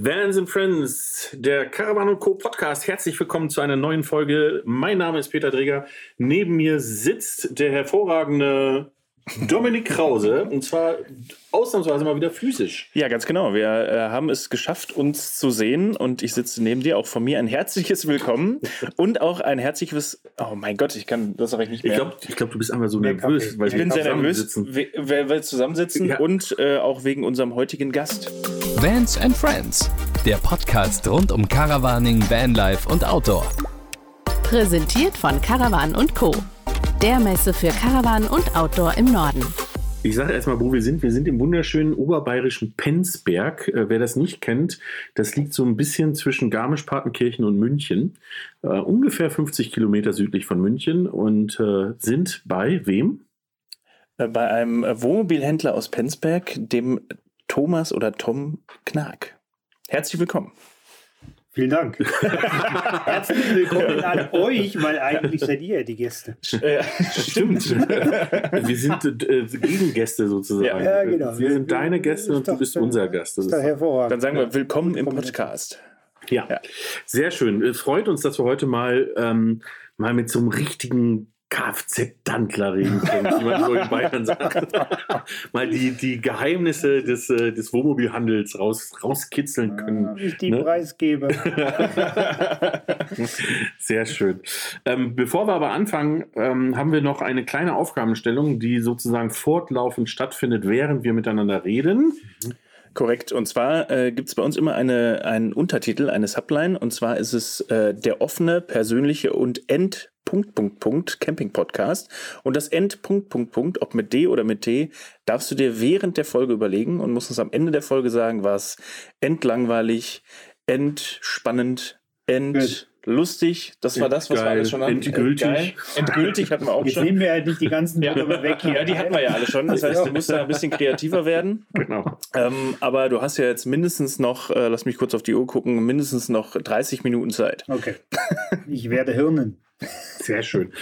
Vans and Friends, der Caravan Co. Podcast. Herzlich willkommen zu einer neuen Folge. Mein Name ist Peter Dreger. Neben mir sitzt der hervorragende Dominik Krause und zwar ausnahmsweise mal wieder physisch. Ja, ganz genau. Wir äh, haben es geschafft, uns zu sehen und ich sitze neben dir. Auch von mir ein herzliches Willkommen und auch ein herzliches. Oh mein Gott, ich kann das ich nicht mehr. Ich glaube, ich glaub, du bist einfach so nervös, weil ich bin sehr nervös, weil wir zusammensitzen ja. und äh, auch wegen unserem heutigen Gast. Vans and Friends, der Podcast rund um Caravaning, Vanlife und Outdoor. Präsentiert von Caravan Co der Messe für Caravan und Outdoor im Norden. Ich sage erstmal, wo wir sind. Wir sind im wunderschönen oberbayerischen Penzberg. Äh, wer das nicht kennt, das liegt so ein bisschen zwischen Garmisch-Partenkirchen und München. Äh, ungefähr 50 Kilometer südlich von München und äh, sind bei wem? Bei einem Wohnmobilhändler aus Penzberg, dem Thomas oder Tom Knag. Herzlich willkommen. Vielen Dank. Herzlich willkommen an euch, weil eigentlich seid ihr die Gäste. Äh, stimmt. Wir sind äh, Gegengäste sozusagen. Ja, ja, genau. Wir sind deine Gäste und du bist unser Gast. Das ist hervorragend. Dann sagen wir willkommen im Podcast. Ja. ja. sehr schön. Es freut uns, dass wir heute mal, ähm, mal mit so einem richtigen Kfz-Dantler reden können, wie man so in Bayern sagt. Mal die, die Geheimnisse des, äh, des Wohnmobilhandels raus, rauskitzeln können. Ja, ich die ne? preisgebe. Sehr schön. Ähm, bevor wir aber anfangen, ähm, haben wir noch eine kleine Aufgabenstellung, die sozusagen fortlaufend stattfindet, während wir miteinander reden. Mhm. Korrekt. Und zwar äh, gibt es bei uns immer eine, einen Untertitel, eine Subline. Und zwar ist es äh, der offene, persönliche und End Punkt, Punkt, Punkt, Camping Podcast. Und das End, Punkt, Punkt, Punkt, ob mit D oder mit T, darfst du dir während der Folge überlegen und musst uns am Ende der Folge sagen, war es endlangweilig, entspannend, end lustig. Das war das, was Geil. wir alles schon haben. Endgültig. Geil. Endgültig hatten wir auch Jetzt schon. Nehmen wir halt nicht die ganzen ja. weg hier. Ja, die hatten wir ja alle schon. Das heißt, du musst da ein bisschen kreativer werden. Genau. Ähm, aber du hast ja jetzt mindestens noch, äh, lass mich kurz auf die Uhr gucken, mindestens noch 30 Minuten Zeit. Okay. Ich werde hirnen. Sehr schön.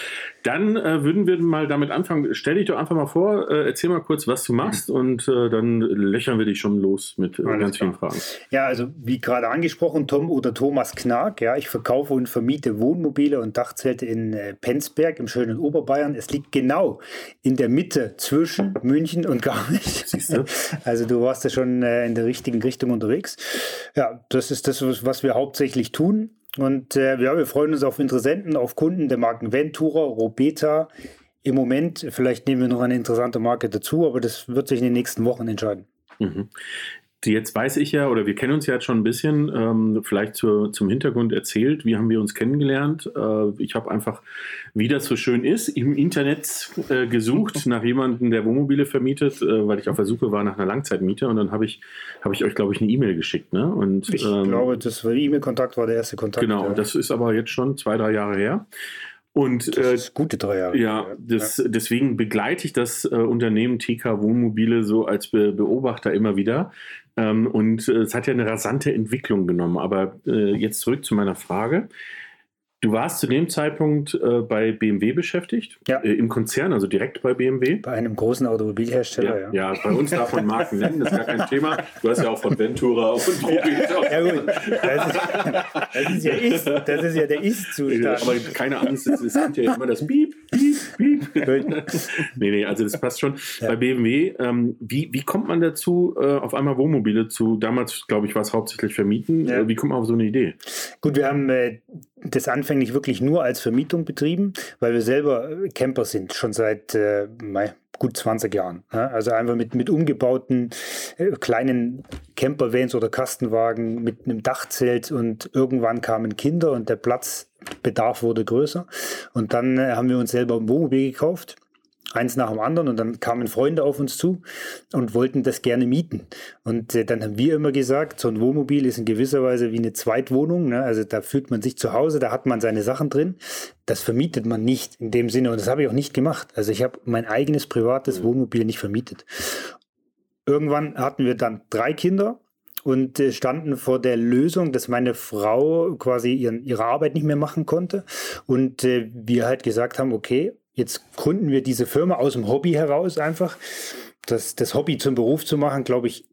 Dann äh, würden wir mal damit anfangen. Stell dich doch einfach mal vor, äh, erzähl mal kurz, was du machst und äh, dann löchern wir dich schon los mit äh, ganz vielen Fragen. Ja, also wie gerade angesprochen, Tom oder Thomas Knag. Ja, ich verkaufe und vermiete Wohnmobile und Dachzelte in äh, Penzberg im schönen Oberbayern. Es liegt genau in der Mitte zwischen München und Garmisch. Siehst du? Also du warst ja schon äh, in der richtigen Richtung unterwegs. Ja, das ist das, was wir hauptsächlich tun. Und äh, ja, wir freuen uns auf Interessenten, auf Kunden der Marken Ventura, Robeta. Im Moment, vielleicht nehmen wir noch eine interessante Marke dazu, aber das wird sich in den nächsten Wochen entscheiden. Mhm. Jetzt weiß ich ja, oder wir kennen uns ja jetzt schon ein bisschen, ähm, vielleicht zur, zum Hintergrund erzählt, wie haben wir uns kennengelernt. Äh, ich habe einfach, wie das so schön ist, im Internet äh, gesucht nach jemandem, der Wohnmobile vermietet, äh, weil ich auf der Suche war nach einer Langzeitmiete und dann habe ich, hab ich euch, glaube ich, eine E-Mail geschickt. Ne? Und, ich ähm, glaube, das E-Mail-Kontakt war der erste Kontakt. Genau, ja. das ist aber jetzt schon zwei, drei Jahre her. Und ist gute drei Jahre. Ja, das, ja. deswegen begleite ich das äh, Unternehmen TK Wohnmobile so als Be Beobachter immer wieder. Ähm, und äh, es hat ja eine rasante Entwicklung genommen. Aber äh, jetzt zurück zu meiner Frage. Du warst zu dem Zeitpunkt äh, bei BMW beschäftigt, ja. Äh, im Konzern, also direkt bei BMW. Bei einem großen Automobilhersteller, ja. Ja, ja bei uns darf man Marken nennen, das ist gar kein Thema. Du hast ja auch von Ventura und ja. ja, gut. Das ist, das ist ja, ist, das ist ja der Ist-Zustand. Aber keine Angst, es, gibt ja immer das Piep, Piep, nee, nee, also das passt schon. Ja. Bei BMW, ähm, wie, wie kommt man dazu, äh, auf einmal Wohnmobile zu, damals glaube ich war es hauptsächlich vermieten, ja. Äh, wie kommt man auf so eine Idee? Gut, wir haben äh, das anfänglich wirklich nur als Vermietung betrieben, weil wir selber äh, Camper sind, schon seit äh, gut 20 Jahren. Ja? Also einfach mit, mit umgebauten äh, kleinen Campervans oder Kastenwagen mit einem Dachzelt und irgendwann kamen Kinder und der Platzbedarf wurde größer. Und dann äh, haben wir uns selber ein Wohnmobil gekauft eins nach dem anderen und dann kamen Freunde auf uns zu und wollten das gerne mieten. Und äh, dann haben wir immer gesagt, so ein Wohnmobil ist in gewisser Weise wie eine Zweitwohnung. Ne? Also da fühlt man sich zu Hause, da hat man seine Sachen drin. Das vermietet man nicht in dem Sinne und das habe ich auch nicht gemacht. Also ich habe mein eigenes privates Wohnmobil nicht vermietet. Irgendwann hatten wir dann drei Kinder und äh, standen vor der Lösung, dass meine Frau quasi ihren, ihre Arbeit nicht mehr machen konnte und äh, wir halt gesagt haben, okay, Jetzt gründen wir diese Firma aus dem Hobby heraus einfach. Das, das Hobby zum Beruf zu machen, glaube ich,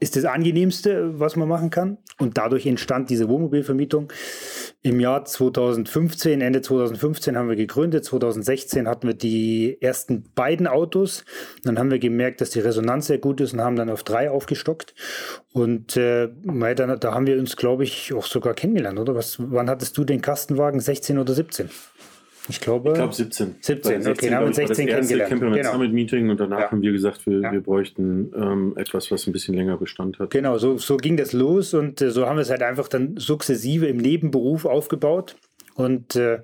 ist das angenehmste, was man machen kann. Und dadurch entstand diese Wohnmobilvermietung. Im Jahr 2015, Ende 2015 haben wir gegründet. 2016 hatten wir die ersten beiden Autos. Dann haben wir gemerkt, dass die Resonanz sehr gut ist und haben dann auf drei aufgestockt. Und äh, da, da haben wir uns, glaube ich, auch sogar kennengelernt, oder? Was, wann hattest du den Kastenwagen? 16 oder 17? Ich glaube, ich glaube 17. 17, 16, okay, dann haben wir 16 kennengelernt. Camperman genau. Summit Meeting und danach ja. haben wir gesagt, wir, ja. wir bräuchten ähm, etwas, was ein bisschen länger Bestand hat. Genau, so, so ging das los und äh, so haben wir es halt einfach dann sukzessive im Nebenberuf aufgebaut. Und äh,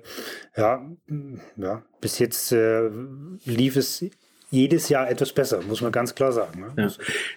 ja, ja, bis jetzt äh, lief es jedes Jahr etwas besser, muss man ganz klar sagen. Ne? Ja.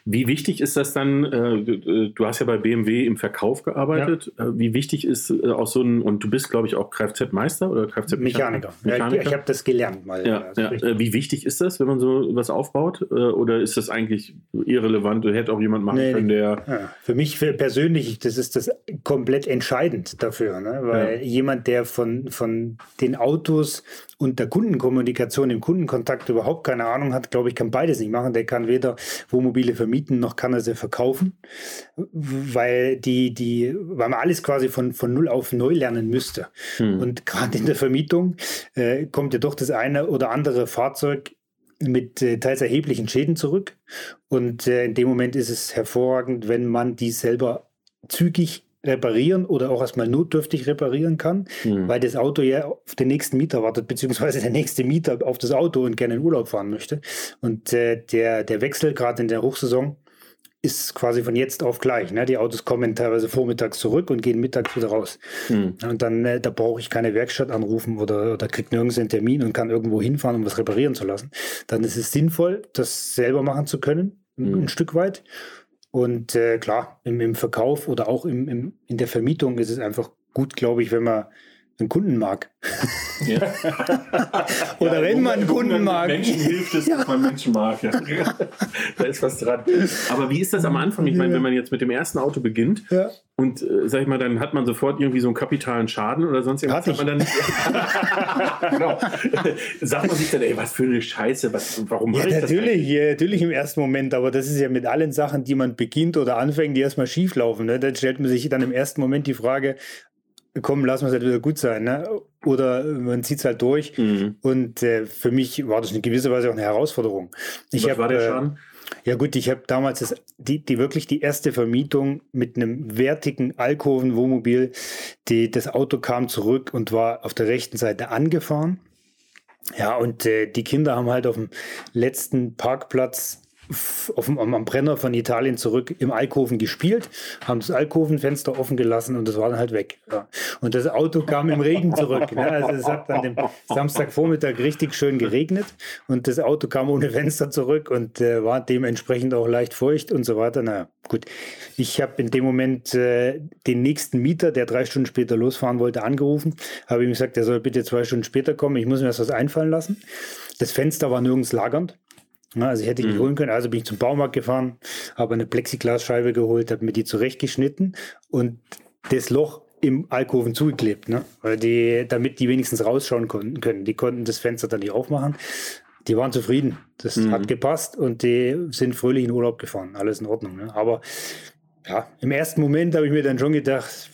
Wie wichtig ist das dann, äh, du hast ja bei BMW im Verkauf gearbeitet, ja. äh, wie wichtig ist äh, auch so ein, und du bist glaube ich auch Kfz-Meister oder Kfz-Mechaniker? Mechaniker. Ja, ich, ich habe das gelernt mal. Ja, also äh, wie wichtig ist das, wenn man so was aufbaut äh, oder ist das eigentlich irrelevant, hätte auch jemand machen nee, können, der... Für mich für persönlich, das ist das komplett entscheidend dafür, ne? weil jemand, der von, von den Autos und der Kundenkommunikation, im Kundenkontakt überhaupt keine Ahnung hat, glaube ich, kann beides nicht machen. Der kann weder Wohnmobile vermieten, noch kann er sie verkaufen, weil die, die, weil man alles quasi von, von null auf neu lernen müsste. Hm. Und gerade in der Vermietung äh, kommt ja doch das eine oder andere Fahrzeug mit äh, teils erheblichen Schäden zurück. Und äh, in dem Moment ist es hervorragend, wenn man die selber zügig reparieren oder auch erstmal notdürftig reparieren kann, mhm. weil das Auto ja auf den nächsten Mieter wartet, beziehungsweise der nächste Mieter auf das Auto und gerne in Urlaub fahren möchte. Und äh, der, der Wechsel gerade in der Hochsaison ist quasi von jetzt auf gleich. Ne? Die Autos kommen teilweise vormittags zurück und gehen mittags wieder raus. Mhm. Und dann, äh, da brauche ich keine Werkstatt anrufen oder, oder kriege nirgends einen Termin und kann irgendwo hinfahren, um was reparieren zu lassen. Dann ist es sinnvoll, das selber machen zu können, mhm. ein Stück weit. Und äh, klar, im, im, Verkauf oder auch im, im, in der Vermietung ist es einfach gut, glaube ich, wenn man einen Kunden mag. Ja. Oder ja, wenn man einen Kunden mag. Menschen hilft es, ja. dass man Menschen mag. Ja. da ist was dran. Aber wie ist das am Anfang? Ich meine, wenn man jetzt mit dem ersten Auto beginnt und, äh, sag ich mal, dann hat man sofort irgendwie so einen kapitalen Schaden oder sonst irgendwas. Hat, hat man dann genau. Sagt man sich dann, ey, was für eine Scheiße, was, warum ja, natürlich, ja, natürlich im ersten Moment, aber das ist ja mit allen Sachen, die man beginnt oder anfängt, die erstmal schief laufen. Ne? Dann stellt man sich dann im ersten Moment die Frage, komm, lassen wir es halt wieder gut sein. Ne? Oder man zieht es halt durch. Mhm. Und äh, für mich war das in gewisser Weise auch eine Herausforderung. Ich Was hab, war der äh, Schaden? Äh, ja gut, ich habe damals das, die, die wirklich die erste Vermietung mit einem wertigen Alkoven-Wohnmobil. Die, das Auto kam zurück und war auf der rechten Seite angefahren. Ja, und äh, die Kinder haben halt auf dem letzten Parkplatz auf dem, am Brenner von Italien zurück im Alkoven gespielt, haben das Alkovenfenster offen gelassen und das war dann halt weg. Ja. Und das Auto kam im Regen zurück. Ne? Also es hat an dem Samstagvormittag richtig schön geregnet und das Auto kam ohne Fenster zurück und äh, war dementsprechend auch leicht feucht und so weiter. Naja, gut. Ich habe in dem Moment äh, den nächsten Mieter, der drei Stunden später losfahren wollte, angerufen, habe ihm gesagt, er soll bitte zwei Stunden später kommen, ich muss mir das was einfallen lassen. Das Fenster war nirgends lagernd. Also ich hätte die mhm. holen können. Also bin ich zum Baumarkt gefahren, habe eine Plexiglasscheibe geholt, habe mir die zurechtgeschnitten und das Loch im Alkoven zugeklebt, ne? Weil die, damit die wenigstens rausschauen konnten können. Die konnten das Fenster dann nicht aufmachen. Die waren zufrieden. Das mhm. hat gepasst und die sind fröhlich in Urlaub gefahren. Alles in Ordnung. Ne? Aber ja, im ersten Moment habe ich mir dann schon gedacht,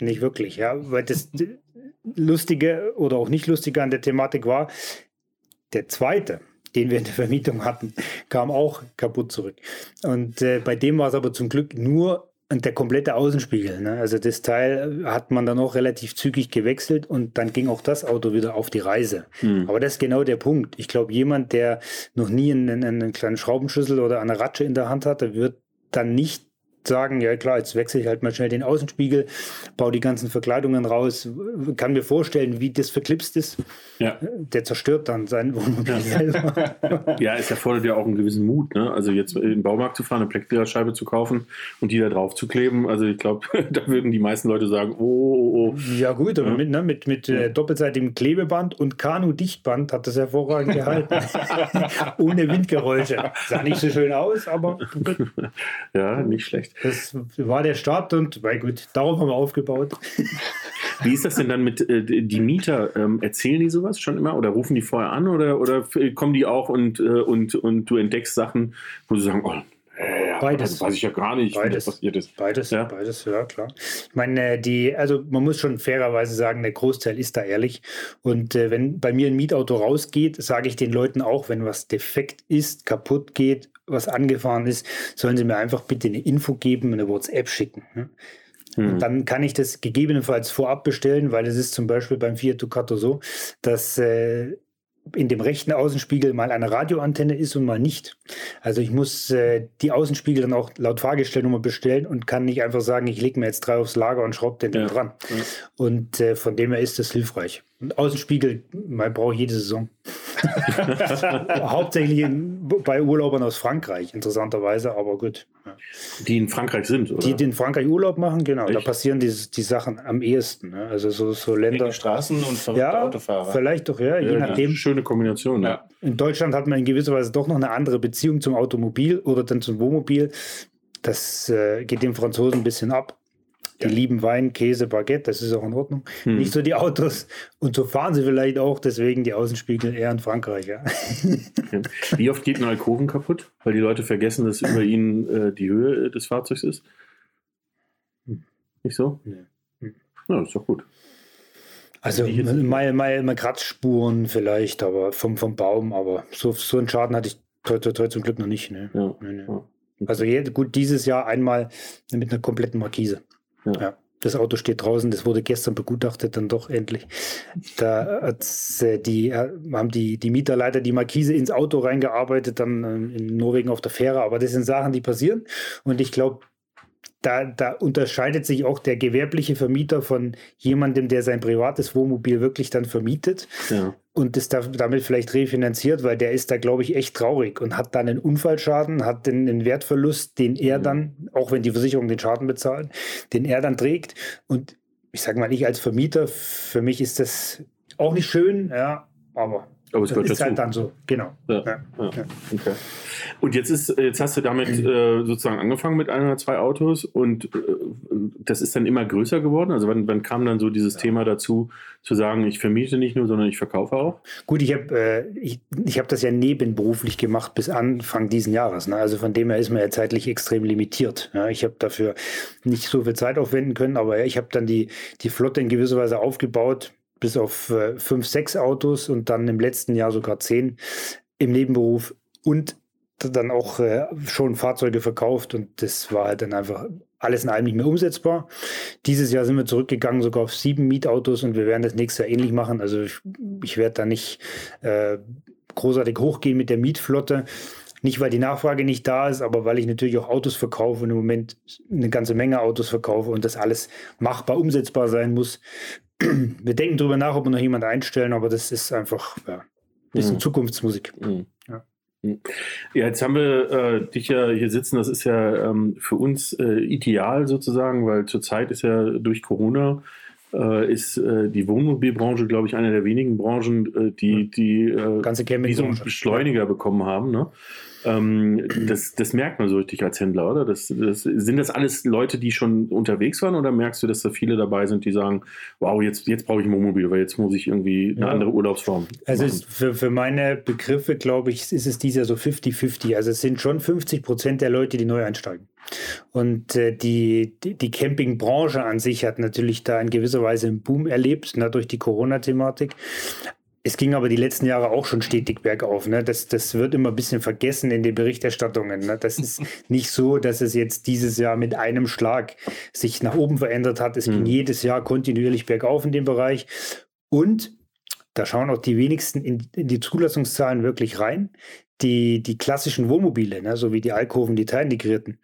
nicht wirklich, ja, weil das Lustige oder auch nicht Lustige an der Thematik war, der zweite, den wir in der Vermietung hatten, kam auch kaputt zurück. Und äh, bei dem war es aber zum Glück nur der komplette Außenspiegel. Ne? Also das Teil hat man dann auch relativ zügig gewechselt und dann ging auch das Auto wieder auf die Reise. Hm. Aber das ist genau der Punkt. Ich glaube, jemand, der noch nie einen, einen kleinen Schraubenschlüssel oder eine Ratsche in der Hand hatte, wird dann nicht sagen, ja klar, jetzt wechsle ich halt mal schnell den Außenspiegel, baue die ganzen Verkleidungen raus, kann mir vorstellen, wie das verklipst ist. Ja. Der zerstört dann sein Wohnmobil selber. ja, es erfordert ja auch einen gewissen Mut. Ne? Also jetzt in den Baumarkt zu fahren, eine Plexiglasscheibe zu kaufen und die da drauf zu kleben. Also ich glaube, da würden die meisten Leute sagen, oh, oh, oh. Ja gut, aber ja. mit, ne, mit, mit äh, doppelseitigem Klebeband und Kanu-Dichtband hat das hervorragend gehalten. Ohne Windgeräusche. Sah nicht so schön aus, aber... ja, nicht schlecht. Das war der Start und, weil gut, darauf haben wir aufgebaut. Wie ist das denn dann mit äh, die Mieter? Ähm, erzählen die sowas schon immer oder rufen die vorher an oder, oder kommen die auch und, äh, und, und du entdeckst Sachen, wo sie sagen, oh, ja, Beides. Das weiß ich ja gar nicht, Beides. wie das passiert ist. Beides, Ja. beides, ja klar. Ich meine, die, also man muss schon fairerweise sagen, der Großteil ist da ehrlich. Und äh, wenn bei mir ein Mietauto rausgeht, sage ich den Leuten auch, wenn was defekt ist, kaputt geht, was angefahren ist, sollen sie mir einfach bitte eine Info geben, eine WhatsApp schicken. Ne? Hm. Und dann kann ich das gegebenenfalls vorab bestellen, weil es ist zum Beispiel beim Fiat Ducato so, dass äh, in dem rechten Außenspiegel mal eine Radioantenne ist und mal nicht. Also ich muss äh, die Außenspiegel dann auch laut Fahrgestellnummer bestellen und kann nicht einfach sagen, ich lege mir jetzt drei aufs Lager und schraube den Ja. dran. Ja. Und äh, von dem her ist das hilfreich. Und Außenspiegel, man braucht jede Saison. Hauptsächlich in, bei Urlaubern aus Frankreich, interessanterweise, aber gut. Die in Frankreich sind, oder? Die, die in Frankreich Urlaub machen, genau, da Echt? passieren die, die Sachen am ehesten. Ne? Also so, so Länder. Enge Straßen und verrückte Ja, Autofahrer. vielleicht doch, ja, je ja, nachdem. Schöne Kombination, ja. In Deutschland hat man in gewisser Weise doch noch eine andere Beziehung zum Automobil oder dann zum Wohnmobil. Das äh, geht den Franzosen ein bisschen ab. Die lieben Wein, Käse, Baguette, das ist auch in Ordnung. Hm. Nicht so die Autos. Und so fahren sie vielleicht auch, deswegen die Außenspiegel eher in Frankreich. Ja. Wie oft geht ein Alkoven kaputt? Weil die Leute vergessen, dass über ihnen äh, die Höhe des Fahrzeugs ist? Nicht so? Nee. Hm. Ja, das ist doch gut. Also mal, mal, mal Kratzspuren vielleicht, aber vom, vom Baum, aber so, so einen Schaden hatte ich toi, toi, toi, zum Glück noch nicht. Ne? Ja. Nee, nee. Ja. Also gut, dieses Jahr einmal mit einer kompletten Markise. Ja. Ja. Das Auto steht draußen, das wurde gestern begutachtet, dann doch endlich. Da äh, die, äh, haben die, die Mieter leider die Markise ins Auto reingearbeitet, dann ähm, in Norwegen auf der Fähre. Aber das sind Sachen, die passieren. Und ich glaube, da, da unterscheidet sich auch der gewerbliche Vermieter von jemandem, der sein privates Wohnmobil wirklich dann vermietet Ja. und das da, damit vielleicht refinanziert, weil der ist da, glaube ich, echt traurig und hat dann einen Unfallschaden, hat den, einen Wertverlust, den er Mhm. dann, auch wenn die Versicherung den Schaden bezahlt, den er dann trägt. Und ich sage mal, ich als Vermieter, für mich ist das auch nicht schön, ja, aber Aber es das gehört ist dazu. halt dann so, genau. Ja. Ja. Ja. Okay. Und jetzt ist, jetzt hast du damit äh, sozusagen angefangen mit ein oder zwei Autos und äh, das ist dann immer größer geworden. Also wann, wann kam dann so dieses Thema dazu, zu sagen, ich vermiete nicht nur, sondern ich verkaufe auch? Gut, ich habe äh, ich, ich hab das ja nebenberuflich gemacht bis Anfang diesen Jahres. Ne? Also von dem her ist man ja zeitlich extrem limitiert. Ja? Ich habe dafür nicht so viel Zeit aufwenden können, aber ich habe dann die, die Flotte in gewisser Weise aufgebaut, bis auf äh, fünf, sechs Autos und dann im letzten Jahr sogar zehn im Nebenberuf und dann auch äh, schon Fahrzeuge verkauft und das war halt dann einfach alles in allem nicht mehr umsetzbar. Dieses Jahr sind wir zurückgegangen sogar auf sieben Mietautos und wir werden das nächstes Jahr ähnlich machen. Also ich, ich werde da nicht äh, großartig hochgehen mit der Mietflotte. Nicht, weil die Nachfrage nicht da ist, aber weil ich natürlich auch Autos verkaufe und im Moment eine ganze Menge Autos verkaufe und das alles machbar, umsetzbar sein muss. Wir denken darüber nach, ob wir noch jemanden einstellen, aber das ist einfach ja, ein bisschen Mhm. Zukunftsmusik. Mhm. Ja. Mhm. Ja, jetzt haben wir äh, dich ja hier sitzen. Das ist ja ähm, für uns äh, ideal sozusagen, weil zurzeit ist ja durch Corona äh, ist äh, die Wohnmobilbranche, glaube ich, eine der wenigen Branchen, äh, die, die äh, Ganze wie so einen. Beschleuniger bekommen haben. Ne? Ähm, das, das merkt man so richtig als Händler, oder? Das, das, sind das alles Leute, die schon unterwegs waren, oder merkst du, dass da viele dabei sind, die sagen, wow, jetzt, jetzt brauche ich ein Wohnmobil, weil jetzt muss ich irgendwie eine Ja. andere Urlaubsform Also für, für meine Begriffe, glaube ich, ist es dieses Jahr so 50-50. Also es sind schon 50 Prozent der Leute, die neu einsteigen. Und äh, die, die, Campingbranche an sich hat natürlich da in gewisser Weise einen Boom erlebt, ne, durch die Corona-Thematik. Es ging aber die letzten Jahre auch schon stetig bergauf. Ne? Das, das wird immer ein bisschen vergessen in den Berichterstattungen. Ne? Das ist nicht so, dass es jetzt dieses Jahr mit einem Schlag sich nach oben verändert hat. Es ging Hm. jedes Jahr kontinuierlich bergauf in dem Bereich. Und da schauen auch die wenigsten in, in die Zulassungszahlen wirklich rein. Die, die klassischen Wohnmobile, ne, so wie die Alkoven, die teilintegrierten,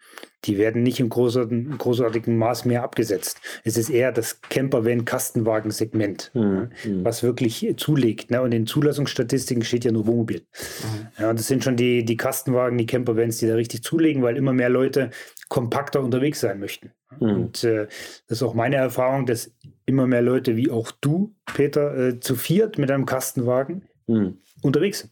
die werden nicht im großartigen, großartigen Maß mehr abgesetzt. Es ist eher das Camper-Van-Kastenwagen-Segment, Mhm. ne, Mhm. was wirklich zulegt. Ne? Und in Zulassungsstatistiken steht ja nur Wohnmobil. Ja, und das sind schon die, die Kastenwagen, die Campervans, die da richtig zulegen, weil immer mehr Leute kompakter unterwegs sein möchten. Mhm. Und äh, das ist auch meine Erfahrung, dass immer mehr Leute wie auch du, Peter, äh, zu viert mit einem Kastenwagen Mhm. unterwegs sind.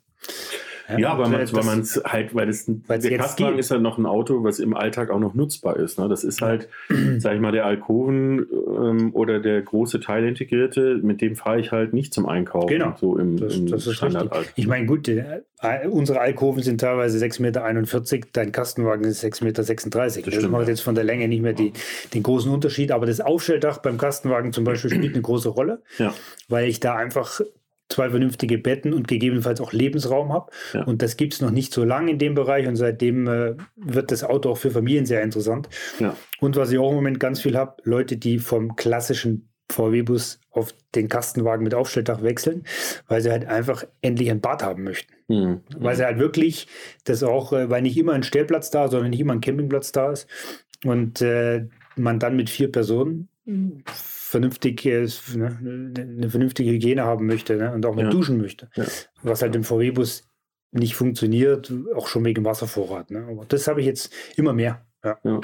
Ja, weil Und, man es halt, weil das Weil's der Kastenwagen ist halt noch ein Auto, was im Alltag auch noch nutzbar ist. Ne? Das ist halt, sag ich mal, der Alkoven ähm, oder der große Teilintegrierte, mit dem fahre ich halt nicht zum Einkaufen. Genau. So im, Das, im das ist richtig. Ich meine, gut, äh, äh, unsere Alkoven sind teilweise 6,41 Meter, dein Kastenwagen ist 6,36 Meter. Das, stimmt, macht ja. jetzt von der Länge nicht mehr die, den großen Unterschied. Aber das Aufstelldach beim Kastenwagen zum Beispiel spielt eine große Rolle, Ja. weil ich da einfach zwei vernünftige Betten und gegebenenfalls auch Lebensraum habe. Ja. Und das gibt es noch nicht so lange in dem Bereich und seitdem äh, wird das Auto auch für Familien sehr interessant. Ja. Und was ich auch im Moment ganz viel habe, Leute, die vom klassischen VW-Bus auf den Kastenwagen mit Aufstelldach wechseln, weil sie halt einfach endlich ein Bad haben möchten. Hm. Weil sie halt wirklich das auch, äh, weil nicht immer ein Stellplatz da, sondern nicht immer ein Campingplatz da ist. Und äh, man dann mit vier Personen vernünftig, ne, eine vernünftige Hygiene haben möchte ne, und auch mal Ja. duschen möchte. Ja. Was halt im VW-Bus nicht funktioniert, auch schon wegen Wasservorrat. Ne? Aber das habe ich jetzt immer mehr. Ja. Ja,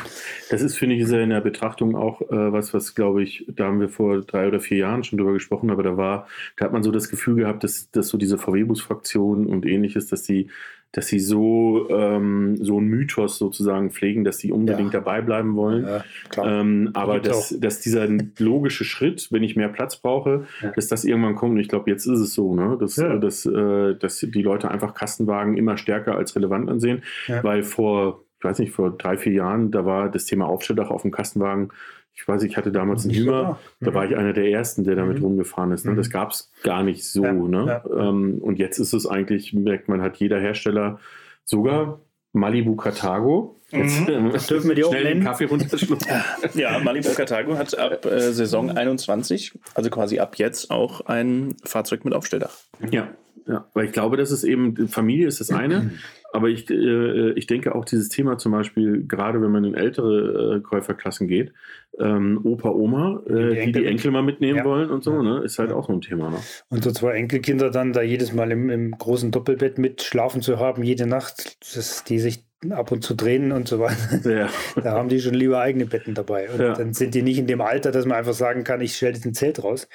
das ist, finde ich, ist ja in der Betrachtung auch äh, was, was glaube ich, da haben wir vor drei oder vier Jahren schon drüber gesprochen, aber da war, da hat man so das Gefühl gehabt, dass, dass so diese VW-Bus-Fraktion und ähnliches, dass die, dass sie so, ähm, so einen Mythos sozusagen pflegen, dass sie unbedingt Ja. dabei bleiben wollen. Ja. Ähm, aber dass, dass dieser logische Schritt, wenn ich mehr Platz brauche, Ja. dass das irgendwann kommt. Und ich glaube, jetzt ist es so, ne? dass, Ja. dass, äh, dass die Leute einfach Kastenwagen immer stärker als relevant ansehen, Ja. weil vor, ich weiß nicht, vor drei, vier Jahren, da war das Thema Aufstelldach auf dem Kastenwagen. Ich weiß, ich hatte damals einen Hümer, da. da Mhm. war ich einer der ersten, der damit Mhm. rumgefahren ist. Ne? Mhm. Das gab es gar nicht so. Ja, Ne? ja. Ähm, und jetzt ist es eigentlich, merkt man, hat jeder Hersteller sogar Malibu Cartago. Jetzt, ähm, Das dürfen wir die auch schnell den nennen. Kaffee runterschlucken. Ja, Malibu Cartago hat ab äh, Saison 21, also quasi ab jetzt, auch ein Fahrzeug mit Aufstelldach. Ja, ja, weil ich glaube, das ist eben, Familie ist das eine, aber ich, äh, ich denke auch dieses Thema zum Beispiel, gerade wenn man in ältere äh, Käuferklassen geht, ähm, Opa, Oma, äh, Die die die Enkel- mal mitnehmen Ja. wollen und so, Ja. ne, ist halt auch so ein Thema. Ne? Und so zwei Enkelkinder dann da jedes Mal im, im großen Doppelbett mit schlafen zu haben, jede Nacht, dass die sich ab und zu drehen und so weiter. Ja. Da haben die schon lieber eigene Betten dabei. Und Ja. dann sind die nicht in dem Alter, dass man einfach sagen kann, ich stelle jetzt ein Zelt raus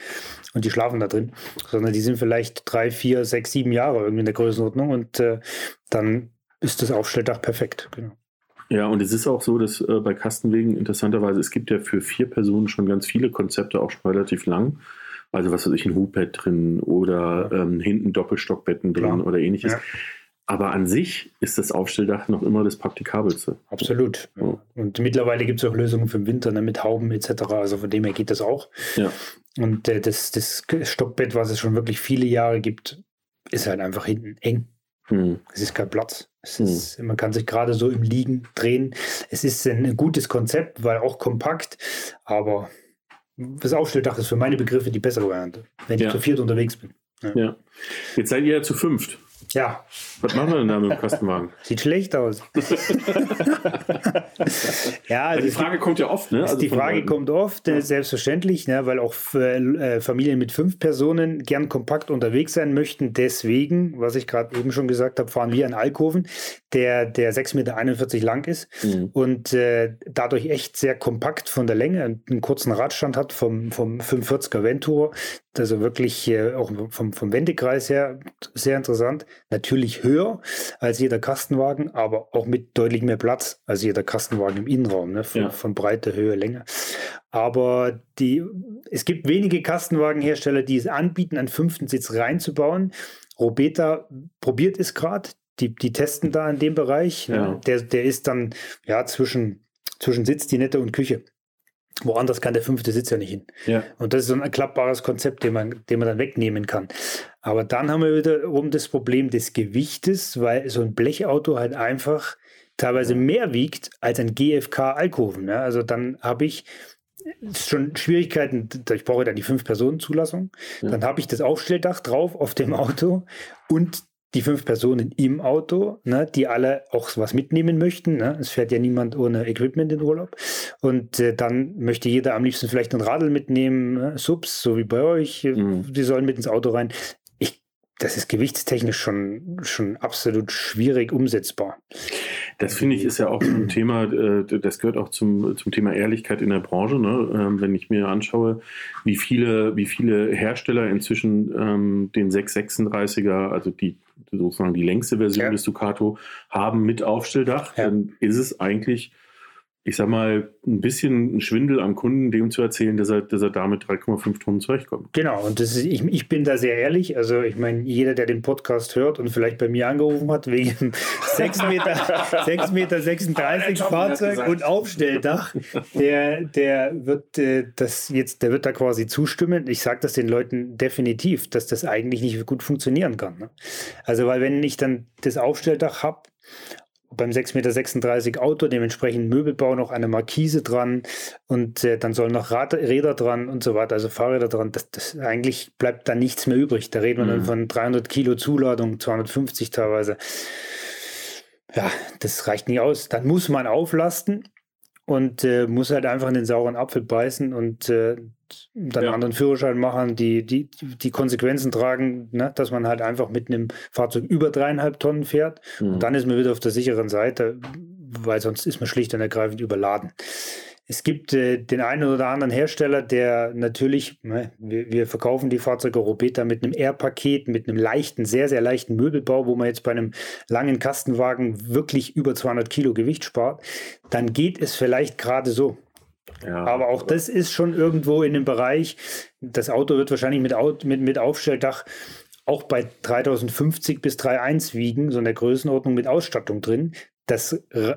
und die schlafen da drin, sondern die sind vielleicht drei, vier, sechs, sieben Jahre irgendwie in der Größenordnung und äh, dann ist das Aufstelldach perfekt. Genau. Ja, und es ist auch so, dass äh, bei Kastenwegen interessanterweise, es gibt ja für vier Personen schon ganz viele Konzepte, auch schon relativ lang. Also was weiß ich, ein Hubbett drin oder ähm, hinten Doppelstockbetten drin Klar. oder ähnliches. Ja. Aber an sich ist das Aufstelldach noch immer das Praktikabelste. Absolut. Ja. Und mittlerweile gibt es auch Lösungen für den Winter ne, mit Hauben etc. Also von dem her geht das auch. Ja. Und äh, das, das Stockbett, was es schon wirklich viele Jahre gibt, ist halt einfach hinten eng. Hm. Es ist kein Platz. Hm. ist, man kann sich gerade so im Liegen drehen. Es ist ein gutes Konzept, weil auch kompakt, aber das Aufstelldach ist für meine Begriffe die bessere Variante, wenn Ja. ich zu viert unterwegs bin. Ja. Jetzt seid ihr ja zu fünft. Ja, Was machen wir denn da mit dem Kastenwagen? sieht schlecht aus. ja, also die Frage kommt ja oft, ne? Also die Frage kommt oft, äh, selbstverständlich, ne, weil auch äh, Familien mit fünf Personen gern kompakt unterwegs sein möchten. Deswegen, was ich gerade eben schon gesagt habe, fahren wir einen Alkoven, der, der 6,41 Meter lang ist Mhm. und äh, dadurch echt sehr kompakt von der Länge, einen kurzen Radstand hat vom, vom 540er Ventur. Also wirklich äh, auch vom, vom Wendekreis her sehr interessant. Natürlich höher als jeder Kastenwagen, aber auch mit deutlich mehr Platz als jeder Kastenwagen im Innenraum, ne? von, Ja. von Breite, Höhe, Länge. Aber die, es gibt wenige Kastenwagenhersteller, die es anbieten, einen fünften Sitz reinzubauen. Robeta probiert es gerade. Die, die testen da in dem Bereich. Ja. Der, der ist dann ja zwischen, zwischen Sitzdinette und Küche. Woanders kann der fünfte Sitz ja nicht hin. Ja. Und das ist so ein klappbares Konzept, den man, den man dann wegnehmen kann. Aber dann haben wir wiederum das Problem des Gewichtes, weil so ein Blechauto halt einfach teilweise mehr wiegt als ein GFK-Alkoven. Ne? Also dann habe ich schon Schwierigkeiten, ich brauche dann die Fünf-Personen-Zulassung, Ja. dann habe ich das Aufstelldach drauf auf dem Auto und die fünf Personen im Auto, ne, die alle auch was mitnehmen möchten. Ne? Es fährt ja niemand ohne Equipment in Urlaub. Und äh, dann möchte jeder am liebsten vielleicht einen Radl mitnehmen, ne? Subs, so wie bei euch. Mhm. Die sollen mit ins Auto rein. Ich, das ist gewichtstechnisch schon, schon absolut schwierig umsetzbar. Das finde ich ist ja auch so ein Thema, äh, das gehört auch zum, zum Thema Ehrlichkeit in der Branche. Ne? Ähm, Wenn ich mir anschaue, wie viele, wie viele Hersteller inzwischen ähm, den 636er, also die sozusagen die längste Version Ja. des Ducato haben mit Aufstelldach, Ja. dann ist es eigentlich, ich sag mal, ein bisschen ein Schwindel am Kunden, dem zu erzählen, dass er, dass er damit 3,5 Tonnen zurechtkommt. Genau, und das ist, ich, ich bin da sehr ehrlich. Also, ich meine, jeder, der den Podcast hört und vielleicht bei mir angerufen hat, wegen 6 Meter, 6 Meter 36 Fahrzeug und Aufstelldach, der, der wird äh, das jetzt, der wird da quasi zustimmen. Ich sage das den Leuten definitiv, dass das eigentlich nicht gut funktionieren kann. Ne? Also, weil wenn ich dann das Aufstelldach habe, beim 6,36 Meter Auto, dementsprechend Möbelbau noch eine Markise dran und äh, dann sollen noch Rad Räder dran und so weiter, also Fahrräder dran. Das, das, eigentlich bleibt da nichts mehr übrig. Da reden wir dann Mhm. von 300 Kilo Zuladung, 250 teilweise. Ja, das reicht nicht aus. Dann muss man auflasten und äh, muss halt einfach in den sauren Apfel beißen und äh, dann Ja. anderen Führerschein machen, die, die, die Konsequenzen tragen, ne, dass man halt einfach mit einem Fahrzeug über dreieinhalb Tonnen fährt. Mhm. Und dann ist man wieder auf der sicheren Seite, weil sonst ist man schlicht und ergreifend überladen. Es gibt äh, den einen oder anderen Hersteller, der natürlich, ne, wir, wir verkaufen die Fahrzeuge Robeta mit einem R-Paket, mit einem leichten, sehr, sehr leichten Möbelbau, wo man jetzt bei einem langen Kastenwagen wirklich über 200 Kilo Gewicht spart, dann geht es vielleicht gerade so. Ja, Aber auch das ist schon irgendwo in dem Bereich. Das Auto wird wahrscheinlich mit, mit, mit Aufstelldach auch bei 3050 bis 3.1 wiegen, so in der Größenordnung mit Ausstattung drin. Das,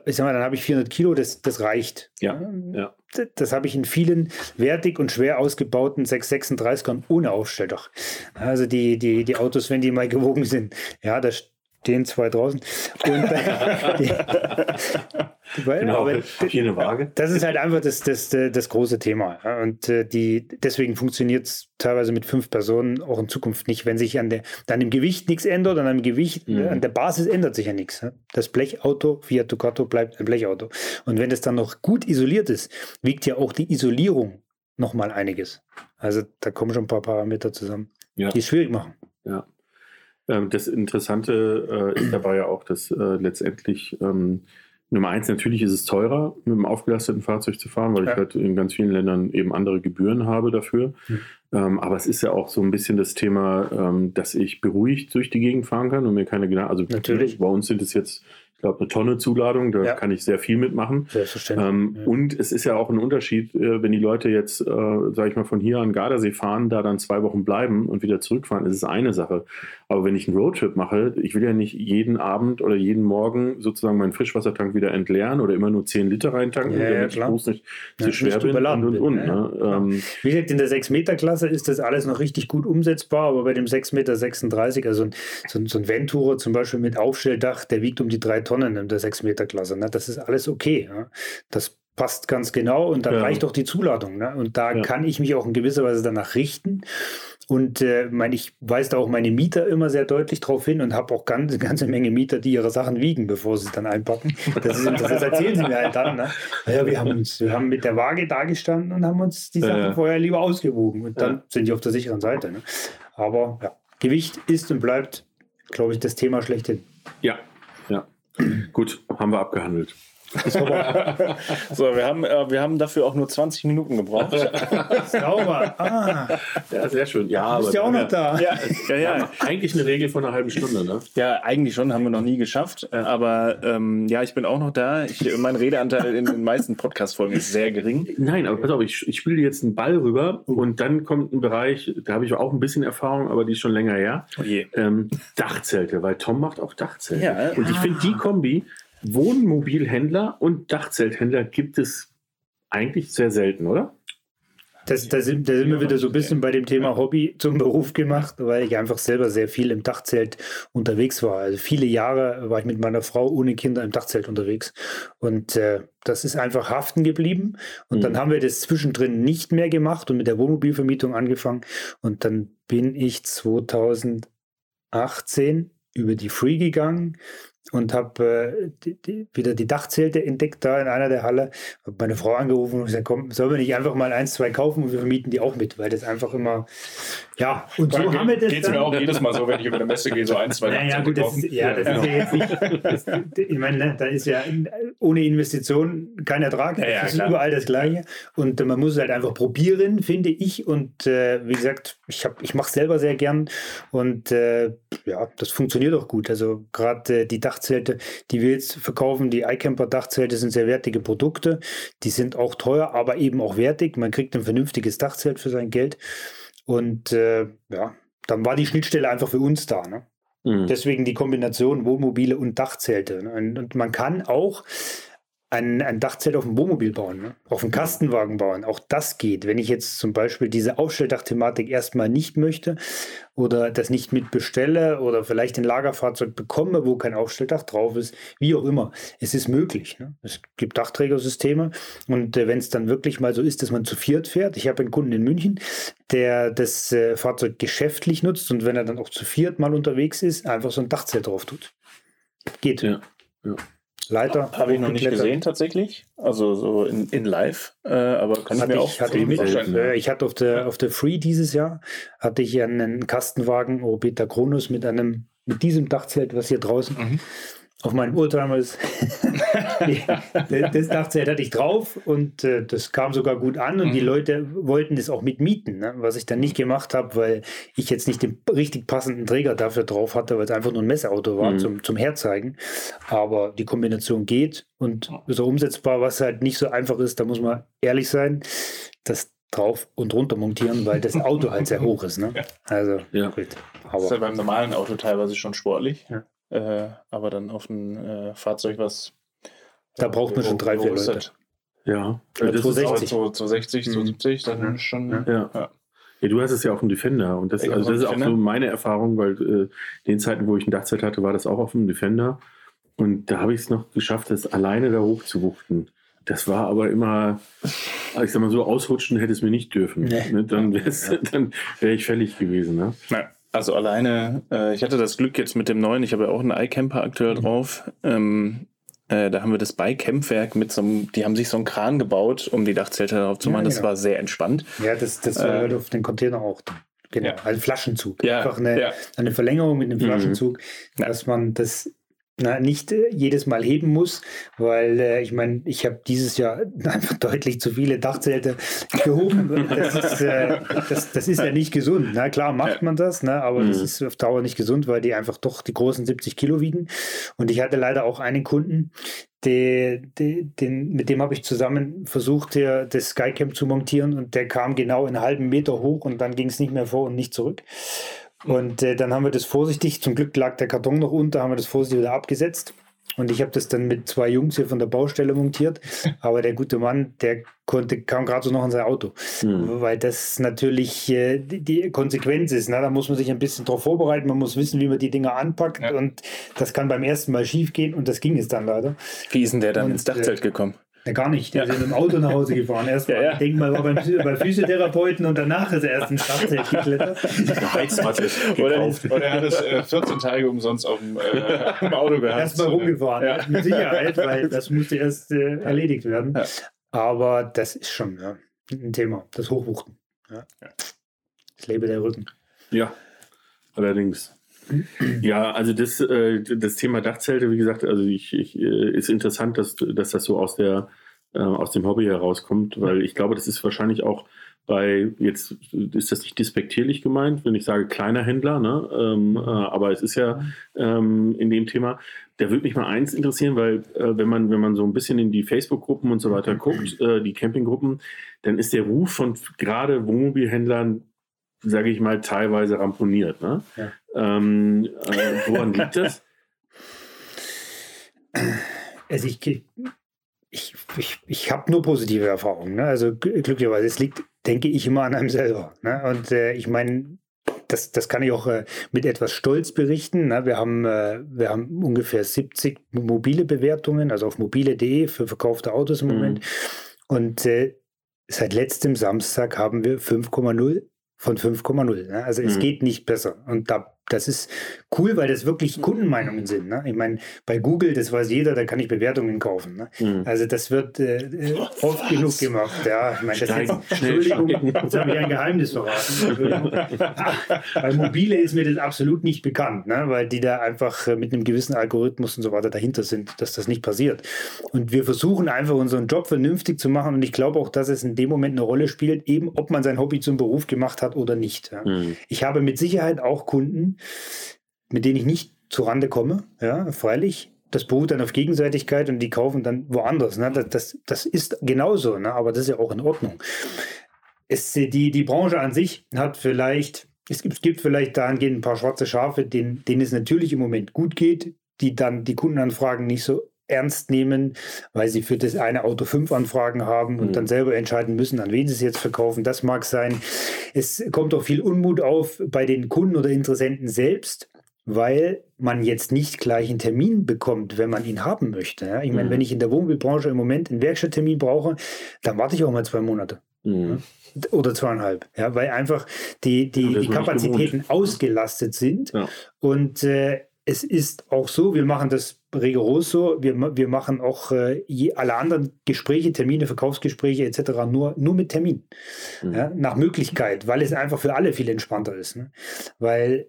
ich sag mal, dann habe ich 400 Kilo, das, das reicht. Ja, ja. Das, das habe ich in vielen wertig und schwer ausgebauten 636ern ohne Aufstelldach. Also die, die, die Autos, wenn die mal gewogen sind, ja, da stehen zwei draußen. Und, die, weil, Genau, aber hier eine Waage. das ist halt einfach das, das, das große Thema. Und äh, die, deswegen funktioniert es teilweise mit fünf Personen auch in Zukunft nicht, wenn sich an, der, an dem Gewicht nichts ändert, an dem Gewicht, Mhm. an der Basis ändert sich ja nichts. Das Blechauto, Fiat Ducato bleibt ein Blechauto. Und wenn es dann noch gut isoliert ist, wiegt ja auch die Isolierung nochmal einiges. Also da kommen schon ein paar Parameter zusammen, Ja. die es schwierig machen. Ja. Ähm, das Interessante äh, ist dabei ja auch, dass äh, letztendlich ähm, Nummer eins, natürlich ist es teurer, mit einem aufgelasteten Fahrzeug zu fahren, weil Ja. ich halt in ganz vielen Ländern eben andere Gebühren habe dafür. Hm. Ähm, aber es ist ja auch so ein bisschen das Thema, ähm, dass ich beruhigt durch die Gegend fahren kann und mir keine Gedanken. Also Natürlich. bei uns sind es jetzt, glaube, eine Tonne Zuladung, da Ja. kann ich sehr viel mitmachen. Selbstverständlich. Ähm, Ja. Und es ist ja auch ein Unterschied, äh, wenn die Leute jetzt, äh, sage ich mal, von hier an Gardasee fahren, da dann zwei Wochen bleiben und wieder zurückfahren, ist es eine Sache. Aber wenn ich einen Roadtrip mache, ich will ja nicht jeden Abend oder jeden Morgen sozusagen meinen Frischwassertank wieder entleeren oder immer nur 10 Liter reintanken, Ja, ja, damit ich klar. bloß nicht Ja, zu schwer nicht bin und und und. ja, Ne? ja. Ähm, Wie gesagt, in der 6-Meter-Klasse ist das alles noch richtig gut umsetzbar, aber bei dem 6,36 Meter, also so, ein- so ein Venturer zum Beispiel mit Aufstelldach, der wiegt um die drei Tonnen in der 6-Meter-Klasse. Ne? Das ist alles okay. Ja? Das passt ganz genau und dann Ja. reicht auch die Zuladung. Ne? Und da Ja. kann ich mich auch in gewisser Weise danach richten. Und äh, mein, ich weise da auch meine Mieter immer sehr deutlich drauf hin und habe auch ganz, eine ganze Menge Mieter, die ihre Sachen wiegen, bevor sie es dann einpacken. Das, ist, das, das erzählen sie mir halt dann. Ne? Ja, wir haben uns, wir haben mit der Waage da gestanden und haben uns die Sachen ja. vorher lieber ausgewogen. Und dann sind die auf der sicheren Seite. Ne? Aber ja, Gewicht ist und bleibt, glaube ich, das Thema schlechthin. ja. Gut, haben wir abgehandelt. So, wir haben, äh, wir haben dafür auch nur 20 Minuten gebraucht. Sauber. Ah, Ja, sehr schön. Ja, bist ja auch noch da. ja, ja, Ja, eigentlich eine Regel von einer halben Stunde, ne? Ja, eigentlich schon, haben wir noch nie geschafft. Äh, Aber ähm, ja, ich bin auch noch da. Ich, mein Redeanteil in den meisten Podcast-Folgen ist sehr gering. Nein, aber pass auf, ich, ich spiele dir jetzt einen Ball rüber und dann kommt ein Bereich, da habe ich auch ein bisschen Erfahrung, aber die ist schon länger her. Oh je. Ähm, Dachzelte, weil Tom macht auch Dachzelte. Ja. Und ich finde die Kombi, Wohnmobilhändler und Dachzelthändler gibt es eigentlich sehr selten, oder? Das, da, sind, da sind wir wieder so ein bisschen bei dem Thema Hobby zum Beruf gemacht, weil ich einfach selber sehr viel im Dachzelt unterwegs war. Also viele Jahre war ich mit meiner Frau ohne Kinder im Dachzelt unterwegs. Und äh, das ist einfach haften geblieben. Und dann Mhm. haben wir das zwischendrin nicht mehr gemacht und mit der Wohnmobilvermietung angefangen. Und dann bin ich 2018 über die Free gegangen und habe äh, wieder die Dachzelte entdeckt da in einer der Halle. Habe meine Frau angerufen und gesagt, komm, sollen wir nicht einfach mal eins, zwei kaufen und wir vermieten die auch mit, weil das einfach immer, ja, und so haben wir das. Geht es mir auch jedes Mal so, wenn ich über eine Messe gehe, so ein, zwei naja, gut, das ist, ja, das ist ja jetzt nicht, das, ich meine, ne, da ist ja ohne Investition kein Ertrag, ja, ja, das ist klar. überall das Gleiche. Und man muss es halt einfach probieren, finde ich. Und äh, wie gesagt, ich, ich mache es selber sehr gern. Und äh, ja, das funktioniert auch gut, also gerade äh, die Dachzelte, die wir jetzt verkaufen, die iCamper Dachzelte sind sehr wertige Produkte. Die sind auch teuer, aber eben auch wertig. Man kriegt ein vernünftiges Dachzelt für sein Geld. Und äh, ja, dann war die Schnittstelle einfach für uns da. Ne? Mhm. Deswegen die Kombination Wohnmobile und Dachzelte. Ne? Und man kann auch ein, ein Dachzelt auf dem Wohnmobil bauen, ne? auf dem Kastenwagen bauen. Auch das geht. Wenn ich jetzt zum Beispiel diese Aufstelldach-Thematik erstmal nicht möchte oder das nicht mit bestelle oder vielleicht ein Lagerfahrzeug bekomme, wo kein Aufstelldach drauf ist, wie auch immer. Es ist möglich. Ne? Es gibt Dachträgersysteme und äh, wenn es dann wirklich mal so ist, dass man zu viert fährt. Ich habe einen Kunden in München, der das äh, Fahrzeug geschäftlich nutzt und wenn er dann auch zu viert mal unterwegs ist, einfach so ein Dachzelt drauf tut. Geht. Ja. ja. Leiter. Habe ich noch nicht gesehen tatsächlich. Also so in, in live. Äh, aber kann ich mir auch hatte ich, mit, äh, ich hatte auf der, auf der Free dieses Jahr hatte ich einen Kastenwagen Orbita Chronus mit einem mit diesem Dachzelt, was hier draußen. Mhm auf meinem Oldtimer ist. das Dachzelt hatte ich drauf und äh, das kam sogar gut an und mhm. die Leute wollten das auch mitmieten, ne? was ich dann nicht gemacht habe, weil ich jetzt nicht den richtig passenden Träger dafür drauf hatte, weil es einfach nur ein Messeauto war mhm. zum, zum Herzeigen. Aber die Kombination geht und so umsetzbar, was halt nicht so einfach ist, da muss man ehrlich sein, das drauf und runter montieren, weil das Auto halt sehr hoch ist. Ne? Also, ja. gut. Aber das ist ja beim normalen Auto teilweise schon sportlich. Ja. Äh, aber dann auf ein äh, Fahrzeug, was. Da braucht man schon drei, vier Leute. Ja, ja das 260. Ist auch 260, 270, dann ja. schon. Ja. ja. Ja, du hast es ja auf dem Defender und das, also das ist auch so meine Erfahrung, weil äh, den Zeiten, wo ich ein Dachzeit hatte, war das auch auf dem Defender und da habe ich es noch geschafft, das alleine da hoch zu wuchten. Das war aber immer, ich sag mal so, ausrutschen hätte es mir nicht dürfen. Nee. Ne? Dann wäre wär ich fällig gewesen. Ne? Ja. Also alleine, äh, ich hatte das Glück jetzt mit dem neuen, ich habe ja auch einen iCamper aktuell mhm. drauf. Ähm, äh, da haben wir das Beicampwerk mit so einem, die haben sich so einen Kran gebaut, um die Dachzelte darauf zu machen. Ja, genau. Das war sehr entspannt. Ja, das, das war äh, halt auf den Container auch. Genau, ja. ein Flaschenzug. Ja, Einfach eine, ja. eine Verlängerung mit einem mhm. Flaschenzug, mhm. dass man das na, nicht äh, jedes Mal heben muss, weil äh, ich meine, ich habe dieses Jahr einfach deutlich zu viele Dachzelte gehoben. Das ist, äh, das, das ist ja nicht gesund. Na klar macht man das, ne, aber mhm. das ist auf Dauer nicht gesund, weil die einfach doch die großen 70 Kilo wiegen. Und ich hatte leider auch einen Kunden, der, der, den, mit dem habe ich zusammen versucht, der, das Skycamp zu montieren und der kam genau einen halben Meter hoch und dann ging es nicht mehr vor und nicht zurück. Und äh, dann haben wir das vorsichtig, zum Glück lag der Karton noch unter, haben wir das vorsichtig wieder abgesetzt. Und ich habe das dann mit zwei Jungs hier von der Baustelle montiert. Aber der gute Mann, der konnte, kam gerade so noch in sein Auto. Mhm. Weil das natürlich äh, die, die, Konsequenz ist. Ne? Da muss man sich ein bisschen darauf vorbereiten. Man muss wissen, wie man die Dinger anpackt. Ja. Und das kann beim ersten Mal schief gehen. Und das ging es dann leider. Wie ist denn der dann und, ins Dachzelt äh, gekommen? Ja, gar nicht. Der ja. ist mit dem Auto nach Hause gefahren. Erst mal, ja, ja. ich denke mal, war beim, bei Physiotherapeuten und danach ist er erst ins Startzelt geklettert. Heizmatte oder, oder er hat es äh, 14 Tage umsonst auf dem, äh, im Auto gehabt. Erst mal rumgefahren, ja. mit Sicherheit, weil das musste erst äh, erledigt werden. Aber das ist schon ein Thema, das Hochwuchten. Das lebe der Rücken. Ja, allerdings. Ja, also das, äh, das Thema Dachzelte, wie gesagt, also ich, ich äh, ist interessant, dass, dass das so aus der äh, aus dem Hobby herauskommt, weil ich glaube, das ist wahrscheinlich auch bei, jetzt ist das nicht despektierlich gemeint, wenn ich sage kleiner Händler, ne? Ähm, äh, aber es ist ja ähm, in dem Thema, da würde mich mal eins interessieren, weil äh, wenn man, wenn man so ein bisschen in die Facebook-Gruppen und so weiter guckt, äh, die Campinggruppen, dann ist der Ruf von gerade Wohnmobilhändlern sage ich mal, teilweise ramponiert. Ne? Ja. Ähm, äh, woran liegt das? Also ich, ich, ich, ich habe nur positive Erfahrungen. Ne? Also glücklicherweise, es liegt, denke ich, immer an einem selber. Ne? Und äh, ich meine, das, das kann ich auch äh, mit etwas Stolz berichten. Ne? Wir, haben, äh, wir haben ungefähr 70 mobile Bewertungen, also auf mobile.de für verkaufte Autos im mhm. Moment. Und äh, seit letztem Samstag haben wir 5,0 von 5,0. Ne? Also mhm. es geht nicht besser. Und da, das ist cool, weil das wirklich Kundenmeinungen sind. Ne? Ich meine, bei Google, das weiß jeder, da kann ich Bewertungen kaufen. Ne? Mhm. Also das wird äh, oft genug gemacht. Ja, ich meine, das jetzt, Entschuldigung, jetzt habe ich ein Geheimnis verraten. bei Mobile ist mir das absolut nicht bekannt, ne? weil die da einfach äh, mit einem gewissen Algorithmus und so weiter dahinter sind, dass das nicht passiert. Und wir versuchen einfach unseren Job vernünftig zu machen und ich glaube auch, dass es in dem Moment eine Rolle spielt, eben ob man sein Hobby zum Beruf gemacht hat oder nicht. Ja? Mhm. Ich habe mit Sicherheit auch Kunden, mit denen ich nicht zurande komme, ja, freilich. Das beruht dann auf Gegenseitigkeit und die kaufen dann woanders. Ne? Das, das, das ist genauso, ne? aber das ist ja auch in Ordnung. Es, die, die Branche an sich hat vielleicht, es gibt, es gibt vielleicht dahingehend ein paar schwarze Schafe, denen, denen es natürlich im Moment gut geht, die dann die Kundenanfragen nicht so ernst nehmen, weil sie für das eine Auto fünf Anfragen haben und mhm. dann selber entscheiden müssen, an wen sie es jetzt verkaufen. Das mag sein. Es kommt auch viel Unmut auf bei den Kunden oder Interessenten selbst weil man jetzt nicht gleich einen Termin bekommt, wenn man ihn haben möchte. Ja? Ich meine, mhm. wenn ich in der Wohnmobilbranche im Moment einen Werkstatttermin brauche, dann warte ich auch mal zwei Monate. Mhm. Oder zweieinhalb, ja, weil einfach die, die, die Kapazitäten ausgelastet sind. Und äh, es ist auch so, wir machen das rigoros so, wir, wir machen auch äh, je, alle anderen Gespräche, Termine, Verkaufsgespräche etc. nur, nur mit Termin. Mhm. Ja, nach Möglichkeit, weil es einfach für alle viel entspannter ist. Ne? Weil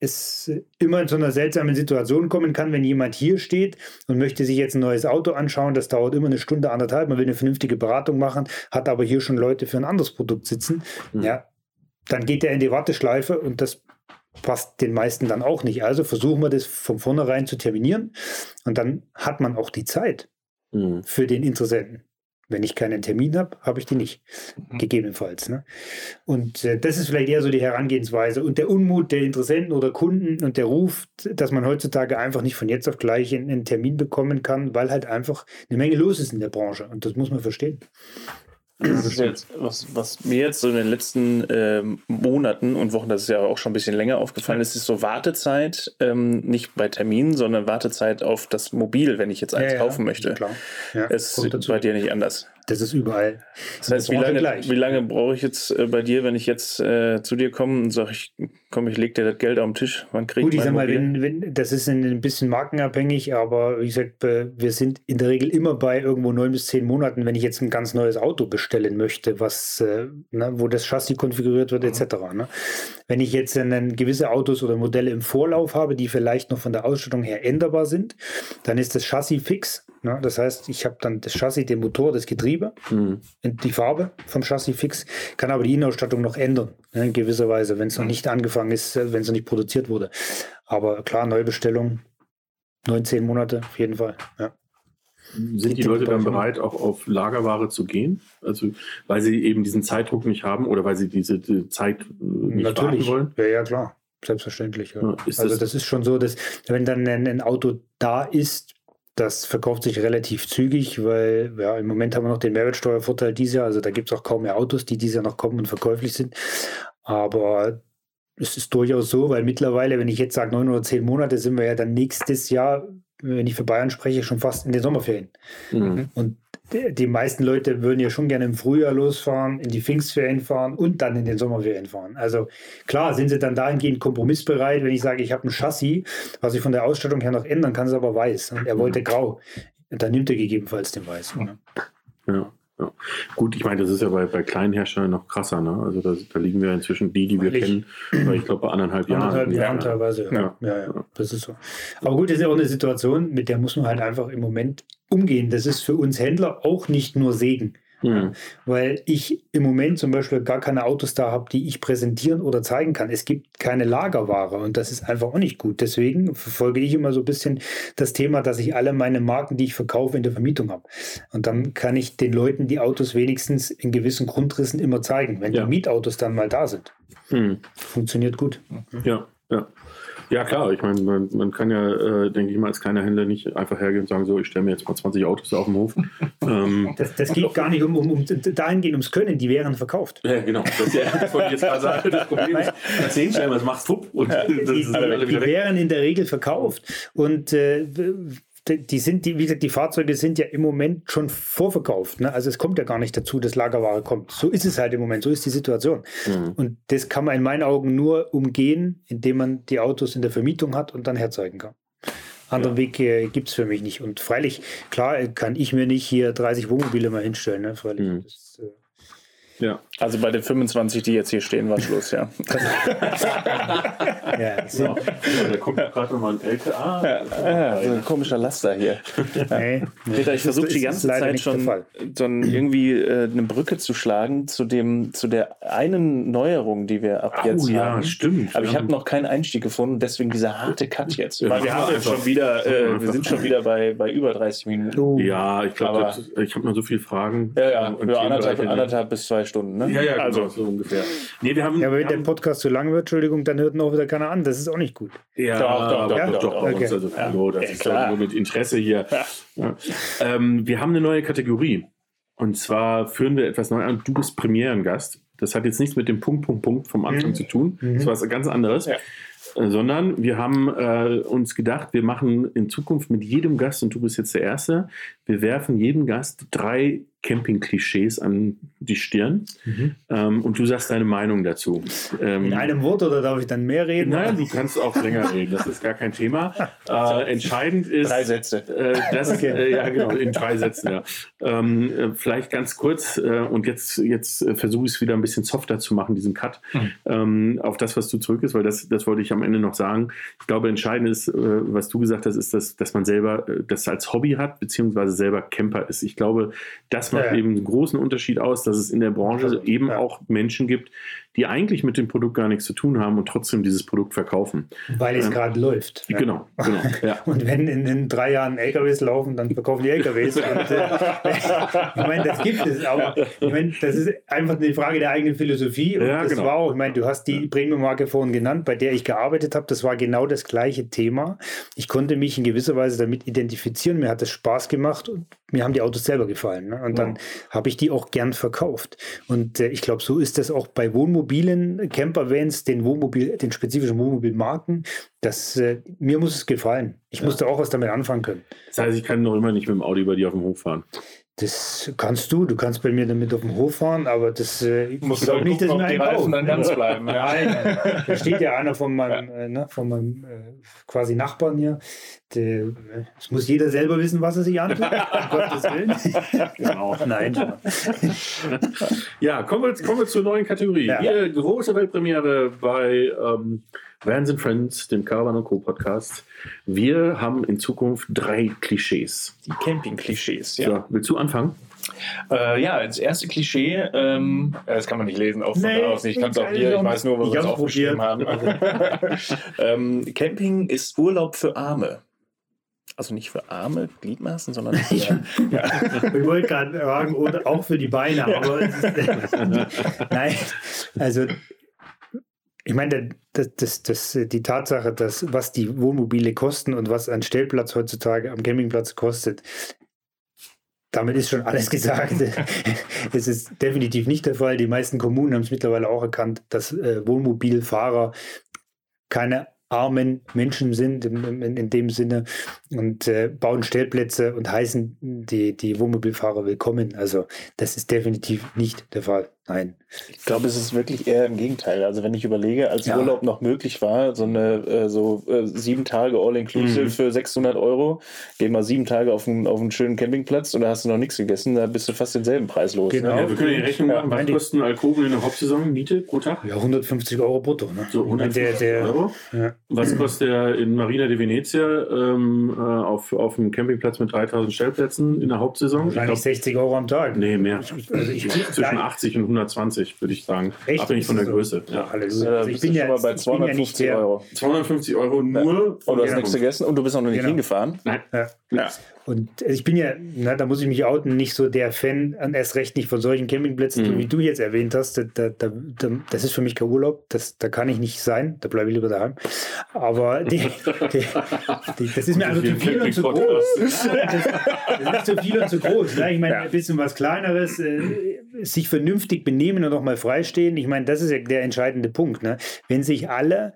es immer in so einer seltsamen Situation kommen kann, wenn jemand hier steht und möchte sich jetzt ein neues Auto anschauen. Das dauert immer eine Stunde, anderthalb. Man will eine vernünftige Beratung machen, hat aber hier schon Leute für ein anderes Produkt sitzen. Mhm. Ja, dann geht er in die Warteschleife und das passt den meisten dann auch nicht. Also versuchen wir das von vornherein zu terminieren und dann hat man auch die Zeit mhm. für den Interessenten. Wenn ich keinen Termin habe, habe ich die nicht. Mhm. Gegebenenfalls. Ne? Und äh, das ist vielleicht eher so die Herangehensweise. Und der Unmut der Interessenten oder Kunden und der Ruf, dass man heutzutage einfach nicht von jetzt auf gleich einen, einen Termin bekommen kann, weil halt einfach eine Menge los ist in der Branche. Und das muss man verstehen. Das ist jetzt, was, was mir jetzt so in den letzten ähm, Monaten und Wochen, das ist ja auch schon ein bisschen länger aufgefallen, ist, ist so Wartezeit, ähm, nicht bei Terminen, sondern Wartezeit auf das Mobil, wenn ich jetzt eins ja, kaufen möchte. Klar. Ja, es ist bei dir nicht anders. Das ist überall. Das heißt, wie lange, wie lange brauche ich jetzt äh, bei dir, wenn ich jetzt äh, zu dir komme und sage, ich komm, ich lege dir das Geld auf den Tisch? Wann kriege Gut, ich sag mal, wenn, wenn, das ist ein bisschen markenabhängig, aber wie gesagt, wir sind in der Regel immer bei irgendwo neun bis zehn Monaten, wenn ich jetzt ein ganz neues Auto bestellen möchte, was, äh, ne, wo das Chassis konfiguriert wird, etc. Ne? Wenn ich jetzt einen, gewisse Autos oder Modelle im Vorlauf habe, die vielleicht noch von der Ausstattung her änderbar sind, dann ist das Chassis fix Ne? Das heißt, ich habe dann das Chassis, den Motor, das Getriebe, mhm. die Farbe vom Chassis fix, kann aber die Innenausstattung noch ändern, ne? in gewisser Weise, wenn es noch mhm. nicht angefangen ist, äh, wenn es noch nicht produziert wurde. Aber klar, Neubestellung, 19 Monate auf jeden Fall. Ja. Sind die Leute dann bereit, auch auf Lagerware zu gehen? Also, weil sie eben diesen Zeitdruck nicht haben oder weil sie diese die Zeit äh, nicht Natürlich. wollen? Ja, ja, klar. Selbstverständlich. Ja. Ja, also, das, das, ist schon so, dass, wenn dann ein, ein Auto da ist, das verkauft sich relativ zügig, weil ja, im Moment haben wir noch den Mehrwertsteuervorteil dieses Jahr. Also da gibt es auch kaum mehr Autos, die dieses Jahr noch kommen und verkäuflich sind. Aber es ist durchaus so, weil mittlerweile, wenn ich jetzt sage neun oder zehn Monate, sind wir ja dann nächstes Jahr, wenn ich für Bayern spreche, schon fast in den Sommerferien. Mhm. Und die meisten Leute würden ja schon gerne im Frühjahr losfahren, in die Pfingstferien fahren und dann in den Sommerferien fahren. Also klar sind sie dann dahingehend kompromissbereit, wenn ich sage, ich habe ein Chassis, was ich von der Ausstattung her noch ändern kann, ist aber weiß. Und er wollte grau. Dann nimmt er gegebenenfalls den weiß. Ne? Ja. Ja. Gut, ich meine, das ist ja bei, bei kleinen Herstellern noch krasser. Ne? Also da, da liegen wir inzwischen die, die wir ich, kennen, weil ich glaube bei anderthalb Jahren. Anderthalb Jahren teilweise, ja. Ja. ja. ja. Das ist so. Aber gut, das ist ja auch eine Situation, mit der muss man halt einfach im Moment umgehen. Das ist für uns Händler auch nicht nur Segen. Mhm. Weil ich im Moment zum Beispiel gar keine Autos da habe, die ich präsentieren oder zeigen kann. Es gibt keine Lagerware und das ist einfach auch nicht gut. Deswegen verfolge ich immer so ein bisschen das Thema, dass ich alle meine Marken, die ich verkaufe, in der Vermietung habe. Und dann kann ich den Leuten die Autos wenigstens in gewissen Grundrissen immer zeigen, wenn ja. die Mietautos dann mal da sind. Mhm. Funktioniert gut. Ja, ja. Ja, klar. Ich meine, man, man kann ja, äh, denke ich mal, als kleiner Händler nicht einfach hergehen und sagen, so, ich stelle mir jetzt mal 20 Autos auf den Hof. ähm, das, das geht gar nicht um, um, um dahingehend ums Können, die wären verkauft. Ja, genau. Das, ja, das wollte ich jetzt gerade. Das Problem ist, erzählen schnell, was machst du? Und die, die, die wären in der Regel verkauft und äh, die sind, die, wie gesagt, die Fahrzeuge sind ja im Moment schon vorverkauft. Ne? Also es kommt ja gar nicht dazu, dass Lagerware kommt. So ist es halt im Moment, so ist die Situation. Mhm. Und das kann man in meinen Augen nur umgehen, indem man die Autos in der Vermietung hat und dann herzeigen kann. Anderen ja. Weg äh, gibt es für mich nicht. Und freilich, klar, kann ich mir nicht hier 30 Wohnmobile mal hinstellen. Ne? Freilich, mhm. das, äh, ja. Also bei den 25, die jetzt hier stehen, war Schluss, ja. ja, so. da kommt gerade nochmal ein LKA. Ja, ja, so ein komischer Laster hier. Nee, Peter, ich versuche die ganze Zeit schon, schon irgendwie äh, eine Brücke zu schlagen zu dem, zu der einen Neuerung, die wir ab oh, jetzt ja, haben. stimmt. Aber ich habe noch keinen Einstieg gefunden, deswegen dieser harte Cut jetzt. Weil wir haben jetzt schon wieder, äh, wir sind schon wieder bei, bei über 30 Minuten. Oh. Ja, ich glaube, ich habe noch so viele Fragen. Ja, ja, für anderthalb, anderthalb bis zwei Stunden, ne? Ja, ja, genau, also so ungefähr. Nee, wir haben, ja, aber wenn der Podcast zu lang wird, Entschuldigung, dann hört ihn auch wieder keiner an. Das ist auch nicht gut. Ja, doch, doch, doch. Ja? doch, doch okay. also, ja. so, das ja, ist klar. nur mit Interesse hier. Ja. Ähm, wir haben eine neue Kategorie. Und zwar führen wir etwas neu an. Du bist Premierengast. Das hat jetzt nichts mit dem Punkt, Punkt, Punkt vom Anfang mhm. zu tun. Das war was ganz anderes. Ja. Äh, sondern wir haben äh, uns gedacht, wir machen in Zukunft mit jedem Gast, und du bist jetzt der Erste, wir werfen jedem Gast drei Camping-Klischees an die Stirn mhm. ähm, und du sagst deine Meinung dazu. Ähm, in einem Wort oder darf ich dann mehr reden? Nein, du kannst auch länger reden, das ist gar kein Thema. Äh, entscheidend ist. Drei Sätze. Äh, das, okay. äh, ja, genau, in drei Sätzen, ja. Ähm, äh, vielleicht ganz kurz äh, und jetzt, jetzt versuche ich es wieder ein bisschen softer zu machen, diesen Cut, mhm. auf das, was du zurück ist, weil das, das wollte ich am Ende noch sagen. Ich glaube, entscheidend ist, was du gesagt hast, ist, dass, dass man selber das als Hobby hat, beziehungsweise selber Camper ist. Ich glaube, das macht ja. eben einen großen Unterschied aus, dass es in der Branche also, eben auch Menschen gibt, die eigentlich mit dem Produkt gar nichts zu tun haben und trotzdem dieses Produkt verkaufen. Weil es ähm, gerade läuft. Genau, genau. Ja. und wenn in, in, drei Jahren LKWs laufen, dann verkaufen die LKWs. und, äh, ich meine, das gibt es, aber ich meine, das ist einfach eine Frage der eigenen Philosophie. Und ja, das genau. war auch, ich meine, du hast die Premium-Marke vorhin genannt, bei der ich gearbeitet habe. Das war genau das gleiche Thema. Ich konnte mich in gewisser Weise damit identifizieren. Mir hat es Spaß gemacht und mir haben die Autos selber gefallen. Ne? Und dann habe ich die auch gern verkauft. Und äh, ich glaube, so ist das auch bei Wohnmobilen, Campervans, den Wohnmobil, den spezifischen Wohnmobilmarken. Das, äh, mir muss es gefallen. Ich ja. musste auch was damit anfangen können. Das heißt, ich kann noch immer nicht mit dem Audi bei dir auf dem Hof fahren. Das kannst du, du kannst bei mir damit auf dem Hof fahren, aber das äh, ich muss auch nicht, dass mir ein Reifen dann ganz bleiben. Nein, da steht ja einer von meinem, ja. äh, ne, von meinem äh, quasi Nachbarn hier. Das muss jeder selber wissen, was er sich antut. um Gottes Willen. Genau. Nein. ja, kommen wir, kommen wir zur neuen Kategorie. Ja. Hier, große Weltpremiere bei ähm, Vans and Friends, dem Caravan Co. Podcast. Wir haben in Zukunft drei Klischees. Die Camping-Klischees, ja. So, willst du anfangen? Äh, ja, das erste Klischee, ähm, das kann man nicht lesen, auch von nee, da aus Ich kann es auch hier, ich weiß nur, wo wir es aufgeschrieben haben. ähm, Camping ist Urlaub für Arme. Also nicht für Arme, Gliedmaßen, sondern für, ja. Ich wollte gerade sagen, auch für die Beine, aber ist, nein, also ich meine, das, das, das, die Tatsache, dass was die Wohnmobile kosten und was ein Stellplatz heutzutage am Campingplatz kostet, damit ist schon alles gesagt. Es ist definitiv nicht der Fall. Die meisten Kommunen haben es mittlerweile auch erkannt, dass äh, Wohnmobilfahrer keine armen Menschen sind in, in, dem Sinne und äh, bauen Stellplätze und heißen die, die Wohnmobilfahrer willkommen. Also das ist definitiv nicht der Fall. Nein. Ich glaube, es ist wirklich eher im Gegenteil. Also wenn ich überlege, als ja. Urlaub noch möglich war, so eine äh, so äh, sieben Tage All-Inclusive mhm. für 600 Euro, geh mal sieben Tage auf einen, auf einen schönen Campingplatz und da hast du noch nichts gegessen, da bist du fast denselben Preis los. Genau. Ne? Ja, wir können die Rechnung machen. Was kosten Alkoven in der Hauptsaison Miete pro Tag? Ja, 150 Euro brutto. Ne? So 150 der, der, Euro. Ja. Was kostet der in Marina di Venezia ähm, äh, auf, auf einem Campingplatz mit 3000 Stellplätzen in der Hauptsaison? Wahrscheinlich glaub, 60 Euro am Tag. Nee, mehr. Also ich, zwischen 80 und 100 120, würde ich sagen. Echt? Abhängig von der so? Größe. Ja, alles. Ja, also ich bin ja, bei 250 ja Euro. 250 Euro nur. Und du hast nichts gegessen und du bist auch noch nicht genau. hingefahren. Nein. Ja. Ja. Und ich bin ja, na, da muss ich mich outen, nicht so der Fan, erst recht nicht von solchen Campingplätzen, mhm. wie du jetzt erwähnt hast. Da, da, da, das ist für mich kein Urlaub. Das, da kann ich nicht sein. Da bleibe ich lieber daheim. Aber die, die, die, das ist mir also zu viel und zu groß. das, ist zu viel und zu groß. Ne? Ich meine, ein bisschen was Kleineres. Äh, sich vernünftig benehmen und auch mal freistehen. Ich meine, das ist ja der entscheidende Punkt. Ne? Wenn sich alle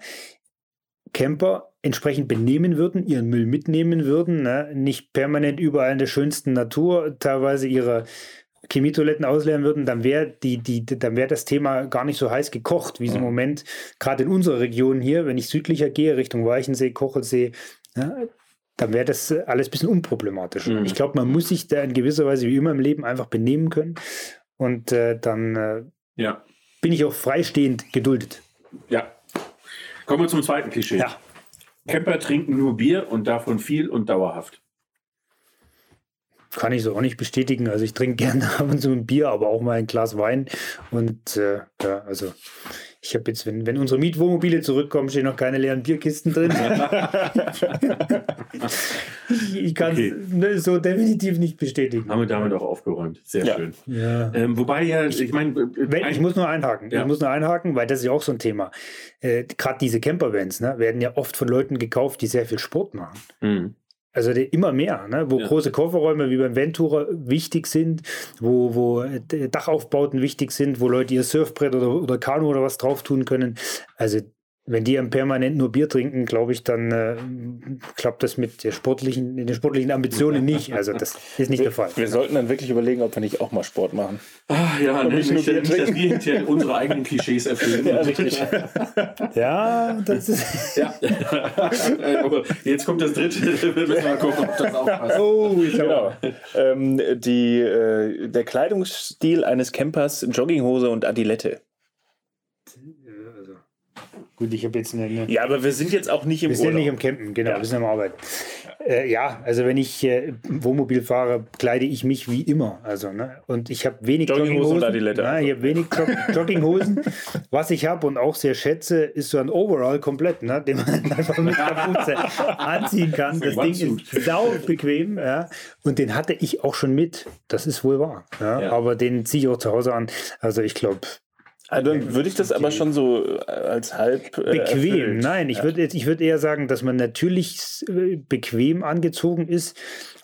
Camper entsprechend benehmen würden, ihren Müll mitnehmen würden, ne? nicht permanent überall in der schönsten Natur teilweise ihre Chemietoiletten ausleeren würden, dann wäre die, die, dann wäre das Thema gar nicht so heiß gekocht, wie es im Moment gerade in unserer Region hier, wenn ich südlicher gehe, Richtung Weichensee, Kochelsee, ja, dann wäre das alles ein bisschen unproblematisch. Mhm. Ich glaube, man muss sich da in gewisser Weise wie immer im Leben einfach benehmen können und äh, dann äh, Ja. bin ich auch freistehend geduldet. Ja. Kommen wir zum zweiten Klischee. Ja. Camper trinken nur Bier und davon viel und dauerhaft. Kann ich so auch nicht bestätigen. Also ich trinke gerne ab und zu ein Bier, aber auch mal ein Glas Wein. Und äh, ja, also ich habe jetzt, wenn, wenn unsere Mietwohnmobile zurückkommen, stehen noch keine leeren Bierkisten drin. ich ich kann Okay. es so definitiv nicht bestätigen. Haben wir damit auch aufgeräumt. Sehr Ja. schön. Ja. Ähm, wobei ja, ich meine, Wenn, ich muss nur einhaken. Ja. Ich muss nur einhaken, weil das ist ja auch so ein Thema. Äh, Gerade diese Campervans ne, werden ja oft von Leuten gekauft, die sehr viel Sport machen. Mhm. Also die, immer mehr, ne? wo Ja. große Kofferräume wie beim Ventura wichtig sind, wo, wo äh, Dachaufbauten wichtig sind, wo Leute ihr Surfbrett oder, oder Kanu oder was drauf tun können. Also wenn die permanent nur Bier trinken, glaube ich, dann äh, klappt das mit der sportlichen, den sportlichen Ambitionen nicht. Also das ist nicht der Fall. Wir sollten dann wirklich überlegen, ob wir nicht auch mal Sport machen. Ah, ja, nicht nicht, nur nicht, dass wir hinterher unsere eigenen Klischees erfüllen. Ja, richtig. Ja, das ist. Ja. Aber Jetzt kommt das dritte. Wir müssen mal gucken, ob das auch passt. Oh, ich Genau. Ähm, die, äh, der Kleidungsstil eines Campers, Jogginghose und Adilette. Also, gut, ich habe jetzt eine, eine Ja, aber wir sind jetzt auch nicht im Wir sind Urlaub. nicht am Campen, genau, Ja. wir sind am Arbeiten. Äh, ja, also wenn ich äh, Wohnmobil fahre, kleide ich mich wie immer. Also, ne? Und ich habe wenig Jogginghosen. Adilette. Nein, ich habe wenig Jog Jogginghosen. Was ich habe und auch sehr schätze, ist so ein Overall komplett, ne? den man einfach mit Kapuze anziehen kann. Das Ding ist sau bequem. Ja? Und den hatte ich auch schon mit. Das ist wohl wahr. Ja. Aber den ziehe ich auch zu Hause an. Also ich glaube, Also dann würde ich das aber schon so äh, als halb äh, bequem. erfüllt. Nein, ich würde ich würde eher sagen, dass man natürlich äh, bequem angezogen ist,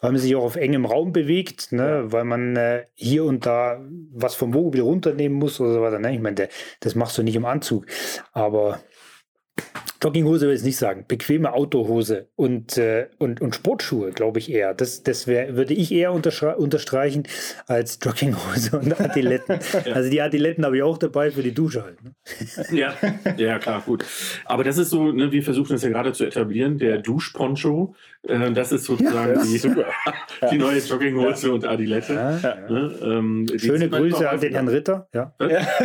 weil man sich auch auf engem Raum bewegt, ne? weil man äh, hier und da was vom Wohnmobil runternehmen muss oder so weiter. Ne? Ich meine, das machst du nicht im Anzug. Aber Jogginghose will ich nicht sagen. Bequeme Autohose und, äh, und, und Sportschuhe, glaube ich eher. Das, das wär, würde ich eher unterstreichen als Jogginghose und Adiletten. Also die Adiletten habe ich auch dabei für die Dusche halt. Ne? Ja, ja, klar, gut. Aber das ist so, ne, wir versuchen das ja gerade zu etablieren, der Duschponcho. Äh, das ist sozusagen die, die neue Jogginghose und Adilette. Ja, Ne, ähm, Schöne man Grüße an den. Herrn Ritter. Ja.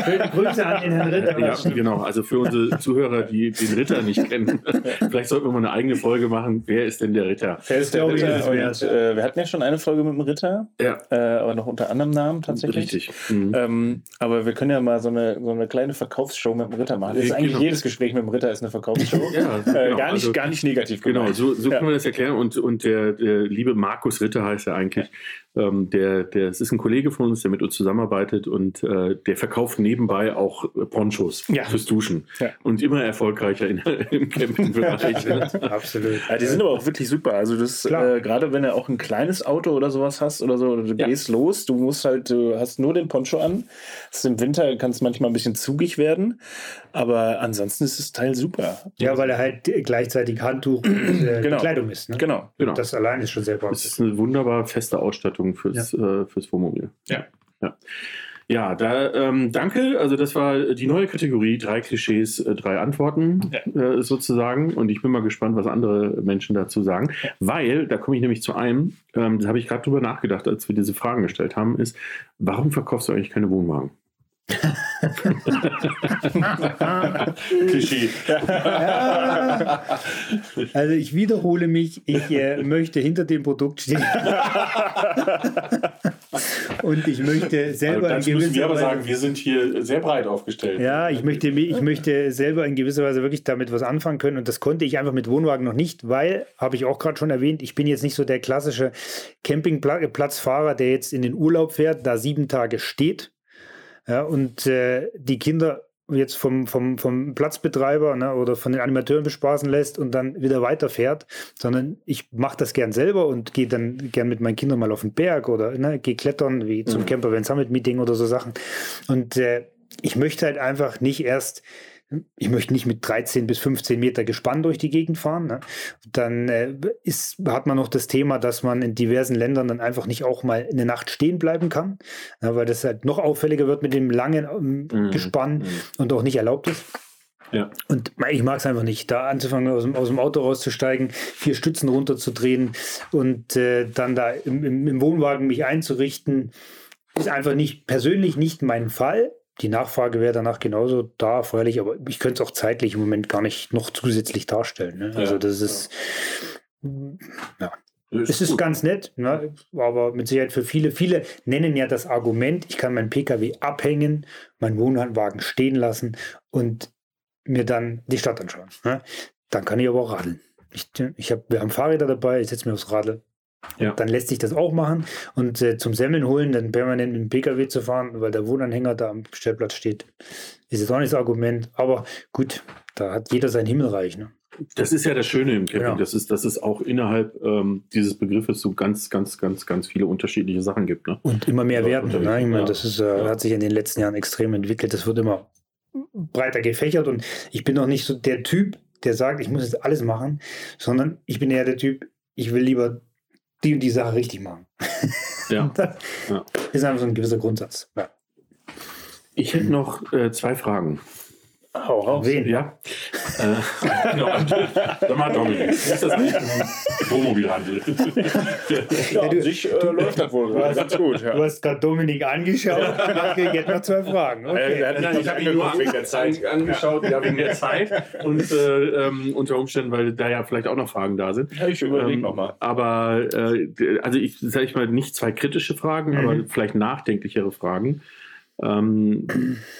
Schöne Grüße an den Herrn Ritter. Ja, genau. Also für unsere Zuhörer, die den Ritter nicht kennen, vielleicht sollten wir mal eine eigene Folge machen. Wer ist denn der Ritter? Wer ist der Ritter? das Und, äh, wir hatten ja schon eine Folge mit dem Ritter, Ja, äh, aber noch unter anderem Namen tatsächlich. richtig. Mhm. Ähm, aber wir können ja mal so eine, so eine kleine Verkaufsshow mit dem Ritter machen. Das ist eigentlich genau. jedes Gespräch mit dem Ritter ist eine Verkaufsshow. Ja, äh, genau. gar, nicht, Also- gar nicht negativ Genau, gemeint. so, so Ja. kann man das erklären. Und, und der, der liebe Markus Ritter heißt er eigentlich. Ähm, der, der, es ist ein Kollege von uns, der mit uns zusammenarbeitet und äh, der verkauft nebenbei auch äh, Ponchos Ja. fürs Duschen. Ja. Und immer erfolgreicher in, im Campingbereich. Absolut. Ja, die sind aber auch wirklich super. Also das äh, gerade wenn du auch ein kleines Auto oder sowas hast oder so, oder du Ja. gehst los, du musst halt, du hast nur den Poncho an. Das ist Im Winter kann es manchmal ein bisschen zugig werden, aber ansonsten ist das Teil super. Ja, weil er halt gleichzeitig Handtuch und äh, Genau. Kleidung ist. Ne? Genau. genau. Das allein ist schon sehr Es praktisch. ist eine wunderbar feste Ausstattung fürs, äh, fürs Wohnmobil. Ja. Ja, ja da, ähm, danke. Also, das war die neue Kategorie: drei Klischees, äh, drei Antworten äh, sozusagen. Und ich bin mal gespannt, was andere Menschen dazu sagen. Weil, da komme ich nämlich zu einem, ähm, da habe ich gerade drüber nachgedacht, als wir diese Fragen gestellt haben, ist, warum verkaufst du eigentlich keine Wohnwagen? Klischee. Also ich wiederhole mich, ich äh, möchte hinter dem Produkt stehen. und ich möchte selber in Also, müssen gewisser wir aber Weise- sagen, wir sind hier sehr breit aufgestellt. Ja, ich möchte, ich möchte selber in gewisser Weise wirklich damit was anfangen können und das konnte ich einfach mit Wohnwagen noch nicht, weil, habe ich auch gerade schon erwähnt, ich bin jetzt nicht so der klassische Campingplatzfahrer, der jetzt in den Urlaub fährt, da sieben Tage steht ja, und äh, die Kinder jetzt vom, vom, vom Platzbetreiber ne, oder von den Animateuren bespaßen lässt und dann wieder weiterfährt, sondern ich mache das gern selber und gehe dann gern mit meinen Kindern mal auf den Berg oder ne, gehe klettern, wie zum Camper Van Summit Meeting oder so Sachen. Und äh, ich möchte halt einfach nicht erst ich möchte nicht mit 13 bis 15 Meter Gespann durch die Gegend fahren. Ne? Dann äh, ist, hat man noch das Thema, dass man in diversen Ländern dann einfach nicht auch mal eine Nacht stehen bleiben kann, ne? weil das halt noch auffälliger wird mit dem langen ähm, mhm. Gespann mhm. und auch nicht erlaubt ist. Ja. Und ich mag es einfach nicht, da anzufangen, aus dem, aus dem Auto rauszusteigen, vier Stützen runterzudrehen und äh, dann da im, im, im Wohnwagen mich einzurichten. Ist einfach nicht persönlich nicht mein Fall. Die Nachfrage wäre danach genauso da, freilich, aber ich könnte es auch zeitlich im Moment gar nicht noch zusätzlich darstellen. Ne? Also das ist ja. Es ist ganz nett, ne? aber mit Sicherheit für viele. Viele nennen ja das Argument, ich kann meinen Pkw abhängen, meinen Wohnwagen stehen lassen und mir dann die Stadt anschauen. Ne? Dann kann ich aber auch radeln. Ich, ich hab, wir haben Fahrräder dabei, ich setze mir aufs Radl. Ja. Dann lässt sich das auch machen. Und äh, zum Semmeln holen, dann permanent mit dem Pkw zu fahren, weil der Wohnanhänger da am Stellplatz steht, ist jetzt auch nicht das Argument. Aber gut, da hat jeder sein Himmelreich. Ne? Das ist ja das Schöne im Camping, ja. dass, es, dass es auch innerhalb ähm, dieses Begriffes so ganz, ganz, ganz, ganz viele unterschiedliche Sachen gibt. Ne? Und immer mehr werden. Ne? Ich meine, das ist, äh, hat sich in den letzten Jahren extrem entwickelt. Das wird immer breiter gefächert und ich bin auch nicht so der Typ, der sagt, ich muss jetzt alles machen, sondern ich bin eher der Typ, ich will lieber die und die Sache richtig machen. Ja. das ja. ist einfach so ein gewisser Grundsatz. Ja. Ich hätte noch äh, zwei Fragen. Hau raus. Wen? Ja. äh, genau. Sag mal, Dominik, ist das nicht ein Wohnmobilhandel? ja, du, sich äh, läuft das wohl hast, ganz gut. Ja. Du hast gerade Dominik angeschaut. Ich jetzt noch zwei Fragen. Okay. Äh, nein, ich habe ihn nur wegen der Zeit angeschaut, ja, wegen der Zeit. Und äh, ähm, unter Umständen, weil da ja vielleicht auch noch Fragen da sind. Ja, ich überlege ähm, nochmal. Aber, äh, also ich sage ich mal, nicht zwei kritische Fragen, mhm. aber vielleicht nachdenklichere Fragen. Ähm,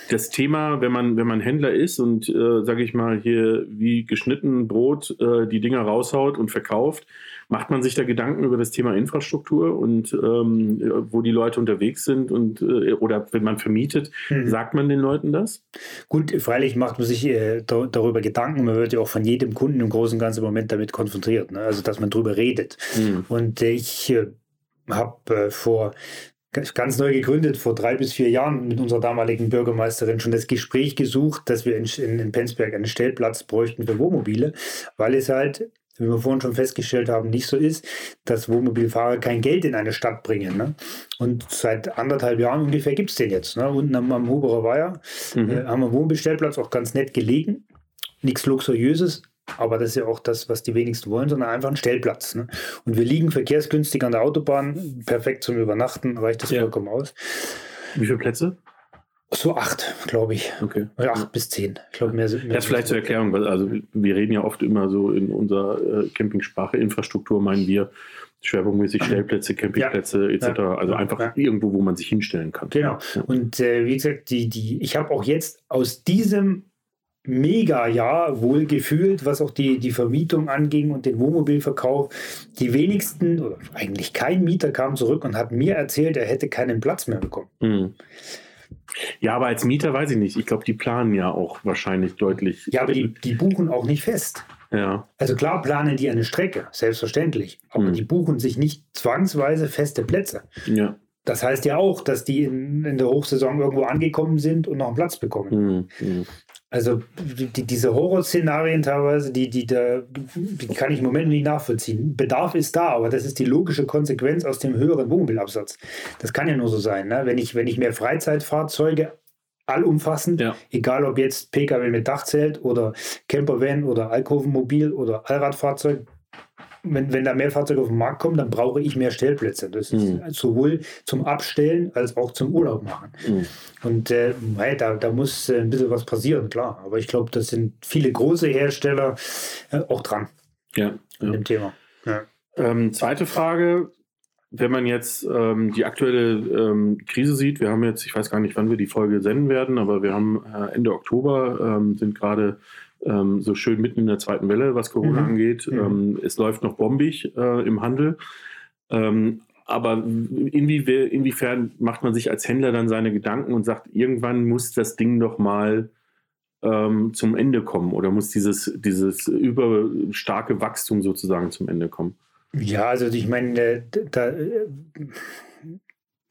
das Thema, wenn man, wenn man Händler ist und, äh, sage ich mal, hier wie geschnitten Brot äh, die Dinger raushaut und verkauft, macht man sich da Gedanken über das Thema Infrastruktur und ähm, wo die Leute unterwegs sind und äh, oder wenn man vermietet, mhm. sagt man den Leuten das? Gut, freilich macht man sich äh, da, darüber Gedanken. Man wird ja auch von jedem Kunden im Großen und Ganzen Moment damit konfrontiert. Ne? Also, dass man darüber redet. Mhm. Und ich äh, habe äh, vor ganz neu gegründet, vor drei bis vier Jahren mit unserer damaligen Bürgermeisterin schon das Gespräch gesucht, dass wir in, in, in Penzberg einen Stellplatz bräuchten für Wohnmobile, weil es halt wie wir vorhin schon festgestellt haben, nicht so ist, dass Wohnmobilfahrer kein Geld in eine Stadt bringen. Ne? Und seit anderthalb Jahren ungefähr gibt es den jetzt. Ne? Unten am, am Huberer Weiher mhm. äh, haben wir einen Wohnmobilstellplatz, auch ganz nett gelegen. Nichts Luxuriöses, aber das ist ja auch das, was die wenigsten wollen, sondern einfach ein Stellplatz. Ne? Und wir liegen verkehrsgünstig an der Autobahn, perfekt zum Übernachten, reicht das ja. vollkommen aus. Wie viele Plätze? So acht, glaube ich. Okay. Oder acht bis zehn. Ich glaube, mehr mehr. Ja, vielleicht zur Erklärung, weil also wir reden ja oft immer so in unserer äh, Campingsprache, Infrastruktur meinen wir schwerpunktmäßig Stellplätze, Campingplätze ja, etc. Ja, also einfach ja. irgendwo, wo man sich hinstellen kann. Genau. Und äh, wie gesagt, die, die, ich habe auch jetzt aus diesem Mega-Jahr wohl gefühlt, was auch die, die Vermietung anging und den Wohnmobilverkauf. Die wenigsten, oder eigentlich kein Mieter kam zurück und hat mir erzählt, er hätte keinen Platz mehr bekommen. Mhm. Ja, aber als Mieter weiß ich nicht. Ich glaube, die planen ja auch wahrscheinlich deutlich. Ja, aber die, die buchen auch nicht fest. Ja. Also klar planen die eine Strecke, selbstverständlich. Aber mhm. die buchen sich nicht zwangsweise feste Plätze. Ja. Das heißt ja auch, dass die in, in der Hochsaison irgendwo angekommen sind und noch einen Platz bekommen. Mhm. Also die, diese Horrorszenarien teilweise, die, die, da, die kann ich im Moment nicht nachvollziehen. Bedarf ist da, aber das ist die logische Konsequenz aus dem höheren Wohnmobilabsatz. Das kann ja nur so sein. Ne? Wenn, ich, wenn ich mehr Freizeitfahrzeuge allumfassend, ja. egal ob jetzt Pkw mit Dachzelt oder Campervan oder Alkovenmobil oder Allradfahrzeug, wenn, wenn da mehr Fahrzeuge auf den Markt kommen, dann brauche ich mehr Stellplätze. Das ist mhm. sowohl zum Abstellen als auch zum Urlaub machen. Mhm. Und äh, da, da muss äh, ein bisschen was passieren, klar. Aber ich glaube, das sind viele große Hersteller äh, auch dran ja, an dem Thema. Ja. Ähm, zweite Frage. Wenn man jetzt ähm, die aktuelle ähm, Krise sieht, wir haben jetzt, ich weiß gar nicht, wann wir die Folge senden werden, aber wir haben äh, Ende Oktober, ähm, sind gerade ähm, so schön mitten in der zweiten Welle, was Corona mhm. angeht. Mhm. Ähm, es läuft noch bombig äh, im Handel. Ähm, aber inwie, inwiefern macht man sich als Händler dann seine Gedanken und sagt, irgendwann muss das Ding doch mal ähm, zum Ende kommen oder muss dieses, dieses überstarke Wachstum sozusagen zum Ende kommen? Ja, also ich meine, äh, da, äh,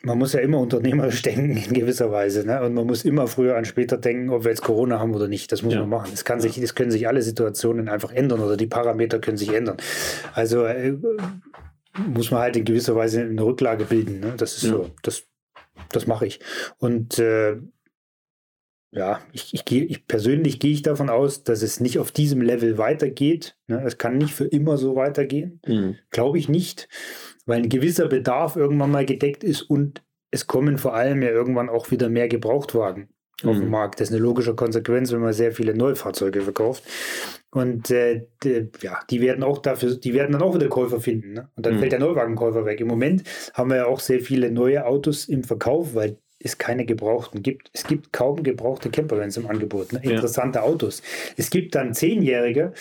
man muss ja immer unternehmerisch denken in gewisser Weise. Ne? Und man muss immer früher an später denken, ob wir jetzt Corona haben oder nicht. Das muss Ja. man machen. Es kann sich, es können sich alle Situationen einfach ändern oder die Parameter können sich ändern. Also äh, muss man halt in gewisser Weise eine Rücklage bilden. Ne? Das ist Ja. so. Das, das mache ich. Und äh, ja, ich, ich, gehe, ich persönlich gehe ich davon aus, dass es nicht auf diesem Level weitergeht. Ne? Es kann nicht für immer so weitergehen. Mhm. Glaube ich nicht, weil ein gewisser Bedarf irgendwann mal gedeckt ist und es kommen vor allem ja irgendwann auch wieder mehr Gebrauchtwagen auf den Mhm. Markt. Das ist eine logische Konsequenz, wenn man sehr viele Neufahrzeuge verkauft. Und äh, die, ja, die werden auch dafür, die werden dann auch wieder Käufer finden. Ne? Und dann Mhm. fällt der Neuwagenkäufer weg. Im Moment haben wir ja auch sehr viele neue Autos im Verkauf, weil es keine gebrauchten gibt. Es gibt kaum gebrauchte Campervans im Angebot. Ne? Ja. Interessante Autos. Es gibt dann Zehnjährige,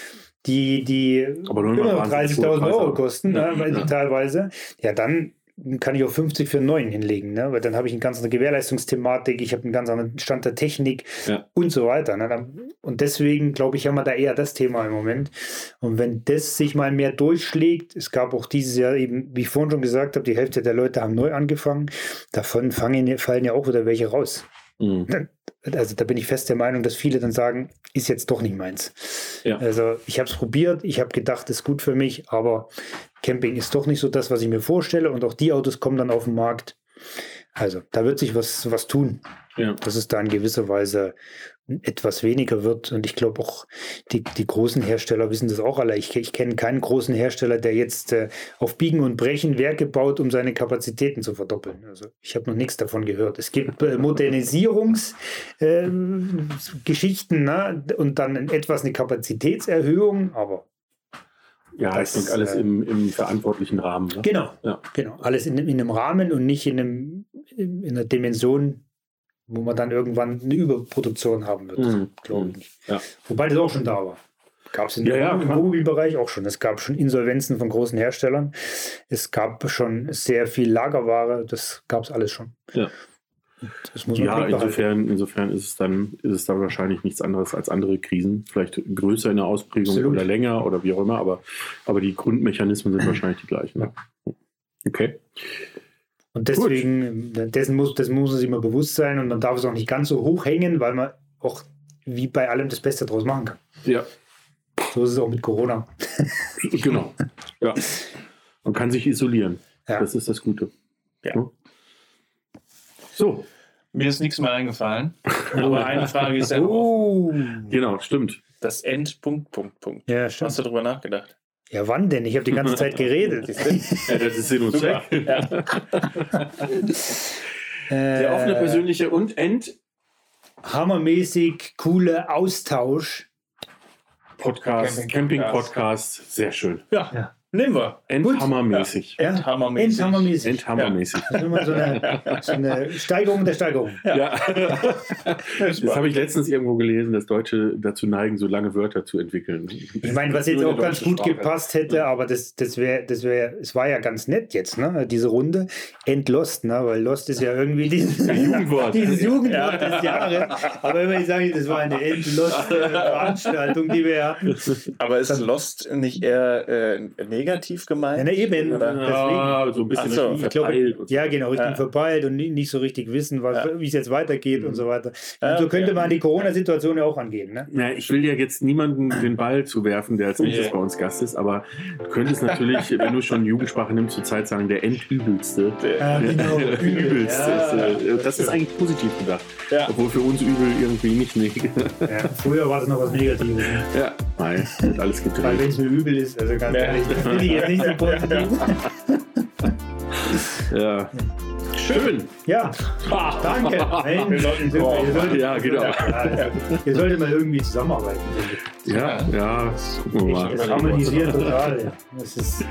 die, die Aber nur immer noch noch wahnsinnig 30.000 hohe Preise Euro kosten, Ja, ne, weil ja. teilweise. Ja, dann kann ich auch 50 für einen neuen hinlegen, ne? weil dann habe ich eine ganz andere Gewährleistungsthematik, ich habe einen ganz anderen Stand der Technik Ja. und so weiter. Ne? Und deswegen, glaube ich, haben wir da eher das Thema im Moment. Und wenn das sich mal mehr durchschlägt, es gab auch dieses Jahr eben, wie ich vorhin schon gesagt habe, die Hälfte der Leute haben neu angefangen, davon fangen, fallen ja auch wieder welche raus. Mhm. Also da bin ich fest der Meinung, dass viele dann sagen, ist jetzt doch nicht meins. Ja. Also ich habe es probiert, ich habe gedacht, ist gut für mich, aber Camping ist doch nicht so das, was ich mir vorstelle und auch die Autos kommen dann auf den Markt. Also da wird sich was, was tun, Ja. dass es da in gewisser Weise etwas weniger wird. Und ich glaube auch, die, die großen Hersteller wissen das auch alle. Ich, ich kenne keinen großen Hersteller, der jetzt äh, auf Biegen und Brechen Werke baut, um seine Kapazitäten zu verdoppeln. Also ich habe noch nichts davon gehört. Es gibt äh, Modernisierungsgeschichten ne? und dann etwas eine Kapazitätserhöhung, aber Ja, Das, ich denke, alles äh, im, im verantwortlichen Rahmen. Ne? genau, Ja. genau. Alles in, in einem Rahmen und nicht in, einem, in einer Dimension, wo man dann irgendwann eine Überproduktion haben wird. Mhm. Glaube Mhm. ich. Ja. Wobei das auch schon da war. Gab es Ja, ja, im. Wohnmobilbereich auch schon. Es gab schon Insolvenzen von großen Herstellern. Es gab schon sehr viel Lagerware. Das gab es alles schon. Ja. Ja, insofern, insofern ist es dann, ist es dann wahrscheinlich nichts anderes als andere Krisen. Vielleicht größer in der Ausprägung Absolut. oder länger oder wie auch immer, aber, aber die Grundmechanismen sind wahrscheinlich die gleichen. Ne? Okay. Und deswegen, dessen muss, das muss man sich mal bewusst sein und man darf es auch nicht ganz so hoch hängen, weil man auch wie bei allem das Beste draus machen kann. Ja, So ist es auch mit Corona. genau. Ja. Man kann sich isolieren. Ja. Das ist das Gute. Ja. So, Mir ist nichts mehr eingefallen. Aber eine Frage ist ja Oh. genau, stimmt. das End. Punkt, Punkt. Ja, Hast stimmt. du darüber nachgedacht? Ja, wann denn? Ich habe die ganze Zeit geredet. Ja, das ist Sinn und. Zweck. Ja. Der offene, Äh, persönliche und End hammermäßig coole Austausch. Podcast, Camping-Podcast. Sehr schön. ja. Ja. Nehmen wir. Endhammermäßig. Ja, Hammermäßig. Endhammermäßig. Endhammermäßig. Das ist immer so eine, so eine Steigerung der Steigerung. Ja. Das habe ich letztens irgendwo gelesen, dass Deutsche dazu neigen, so lange Wörter zu entwickeln. Ich meine, was jetzt auch ganz gut Sprache. gepasst hätte, aber das, das wäre, das wäre, es war ja ganz nett jetzt, ne? Diese Runde. Endlost, ne? Weil Lost ist ja irgendwie dieses Jugendwort. Dieses Jugendwort des Jahres. Aber wenn ich sage, das war eine Endlost-Veranstaltung, die wir hatten. Aber ist Lost nicht eher äh, negativ gemeint? Ja, ne, eben. Oder? Ja, so ein bisschen so, Ich glaube, so. ja, genau, richtig Ja. verpeilt und nicht so richtig wissen, was, Ja. wie es jetzt weitergeht und so weiter. Ja, und so okay. könnte man die Corona-Situation ja auch angehen. Ne? Na, ich will ja jetzt niemanden den Ball zuwerfen, der als nächstes Yeah. bei uns Gast ist, aber du könntest natürlich, wenn du schon Jugendsprache nimmst, zur Zeit sagen, der Endübelste. Ja, genau. Der Übelste. Ja. ist, äh, Das ist eigentlich positiv gedacht. Ja. Obwohl für uns übel irgendwie nicht. Ja, früher war es noch was Negatives. Ne? Ja, nein, alles Weil gedreht. wenn es mir übel ist, also ganz Ja. ehrlich, das finde ich jetzt nicht so positiv. Ja. Schön. Ja, danke. Mensch, ihr solltet- ihr solltet- Ja, genau. Ja, Ihr solltet mal irgendwie zusammenarbeiten. Ich. Ja, ja, gucken wir mal. Das harmonisieren total. Das ist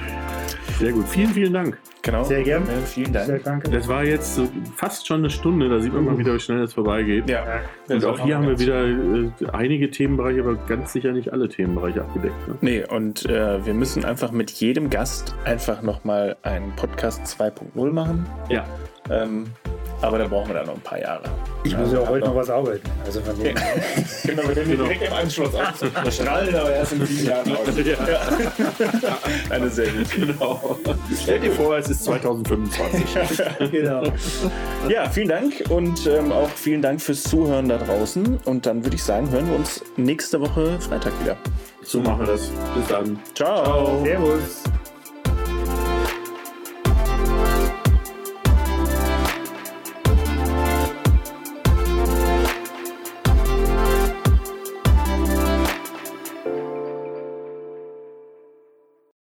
Sehr gut. Vielen, vielen Dank. Genau. sehr gern. Ja, vielen Sehr Dank. danke. Das war jetzt so fast schon eine Stunde. Da sieht man mal wieder, wie schnell das vorbeigeht. Ja. Und auch hier haben wir wieder äh, einige Themenbereiche, aber ganz sicher nicht alle Themenbereiche abgedeckt. Ne? Nee, und äh, wir müssen einfach mit jedem Gast einfach nochmal einen Podcast 2.0 machen. Ja. Ähm, Aber da brauchen wir dann noch ein paar Jahre. Ich muss ja auch heute noch was arbeiten. Also von dem Genau, wir können direkt im Anschluss strahlen aber erst in sieben Jahren aus. Eine sehr gute. Genau. Stell dir vor, es ist 2025. genau. Ja, vielen Dank und ähm, auch vielen Dank fürs Zuhören da draußen. Und dann würde ich sagen, hören wir uns nächste Woche Freitag wieder. so machen wir das. Bis dann. Ciao. Servus.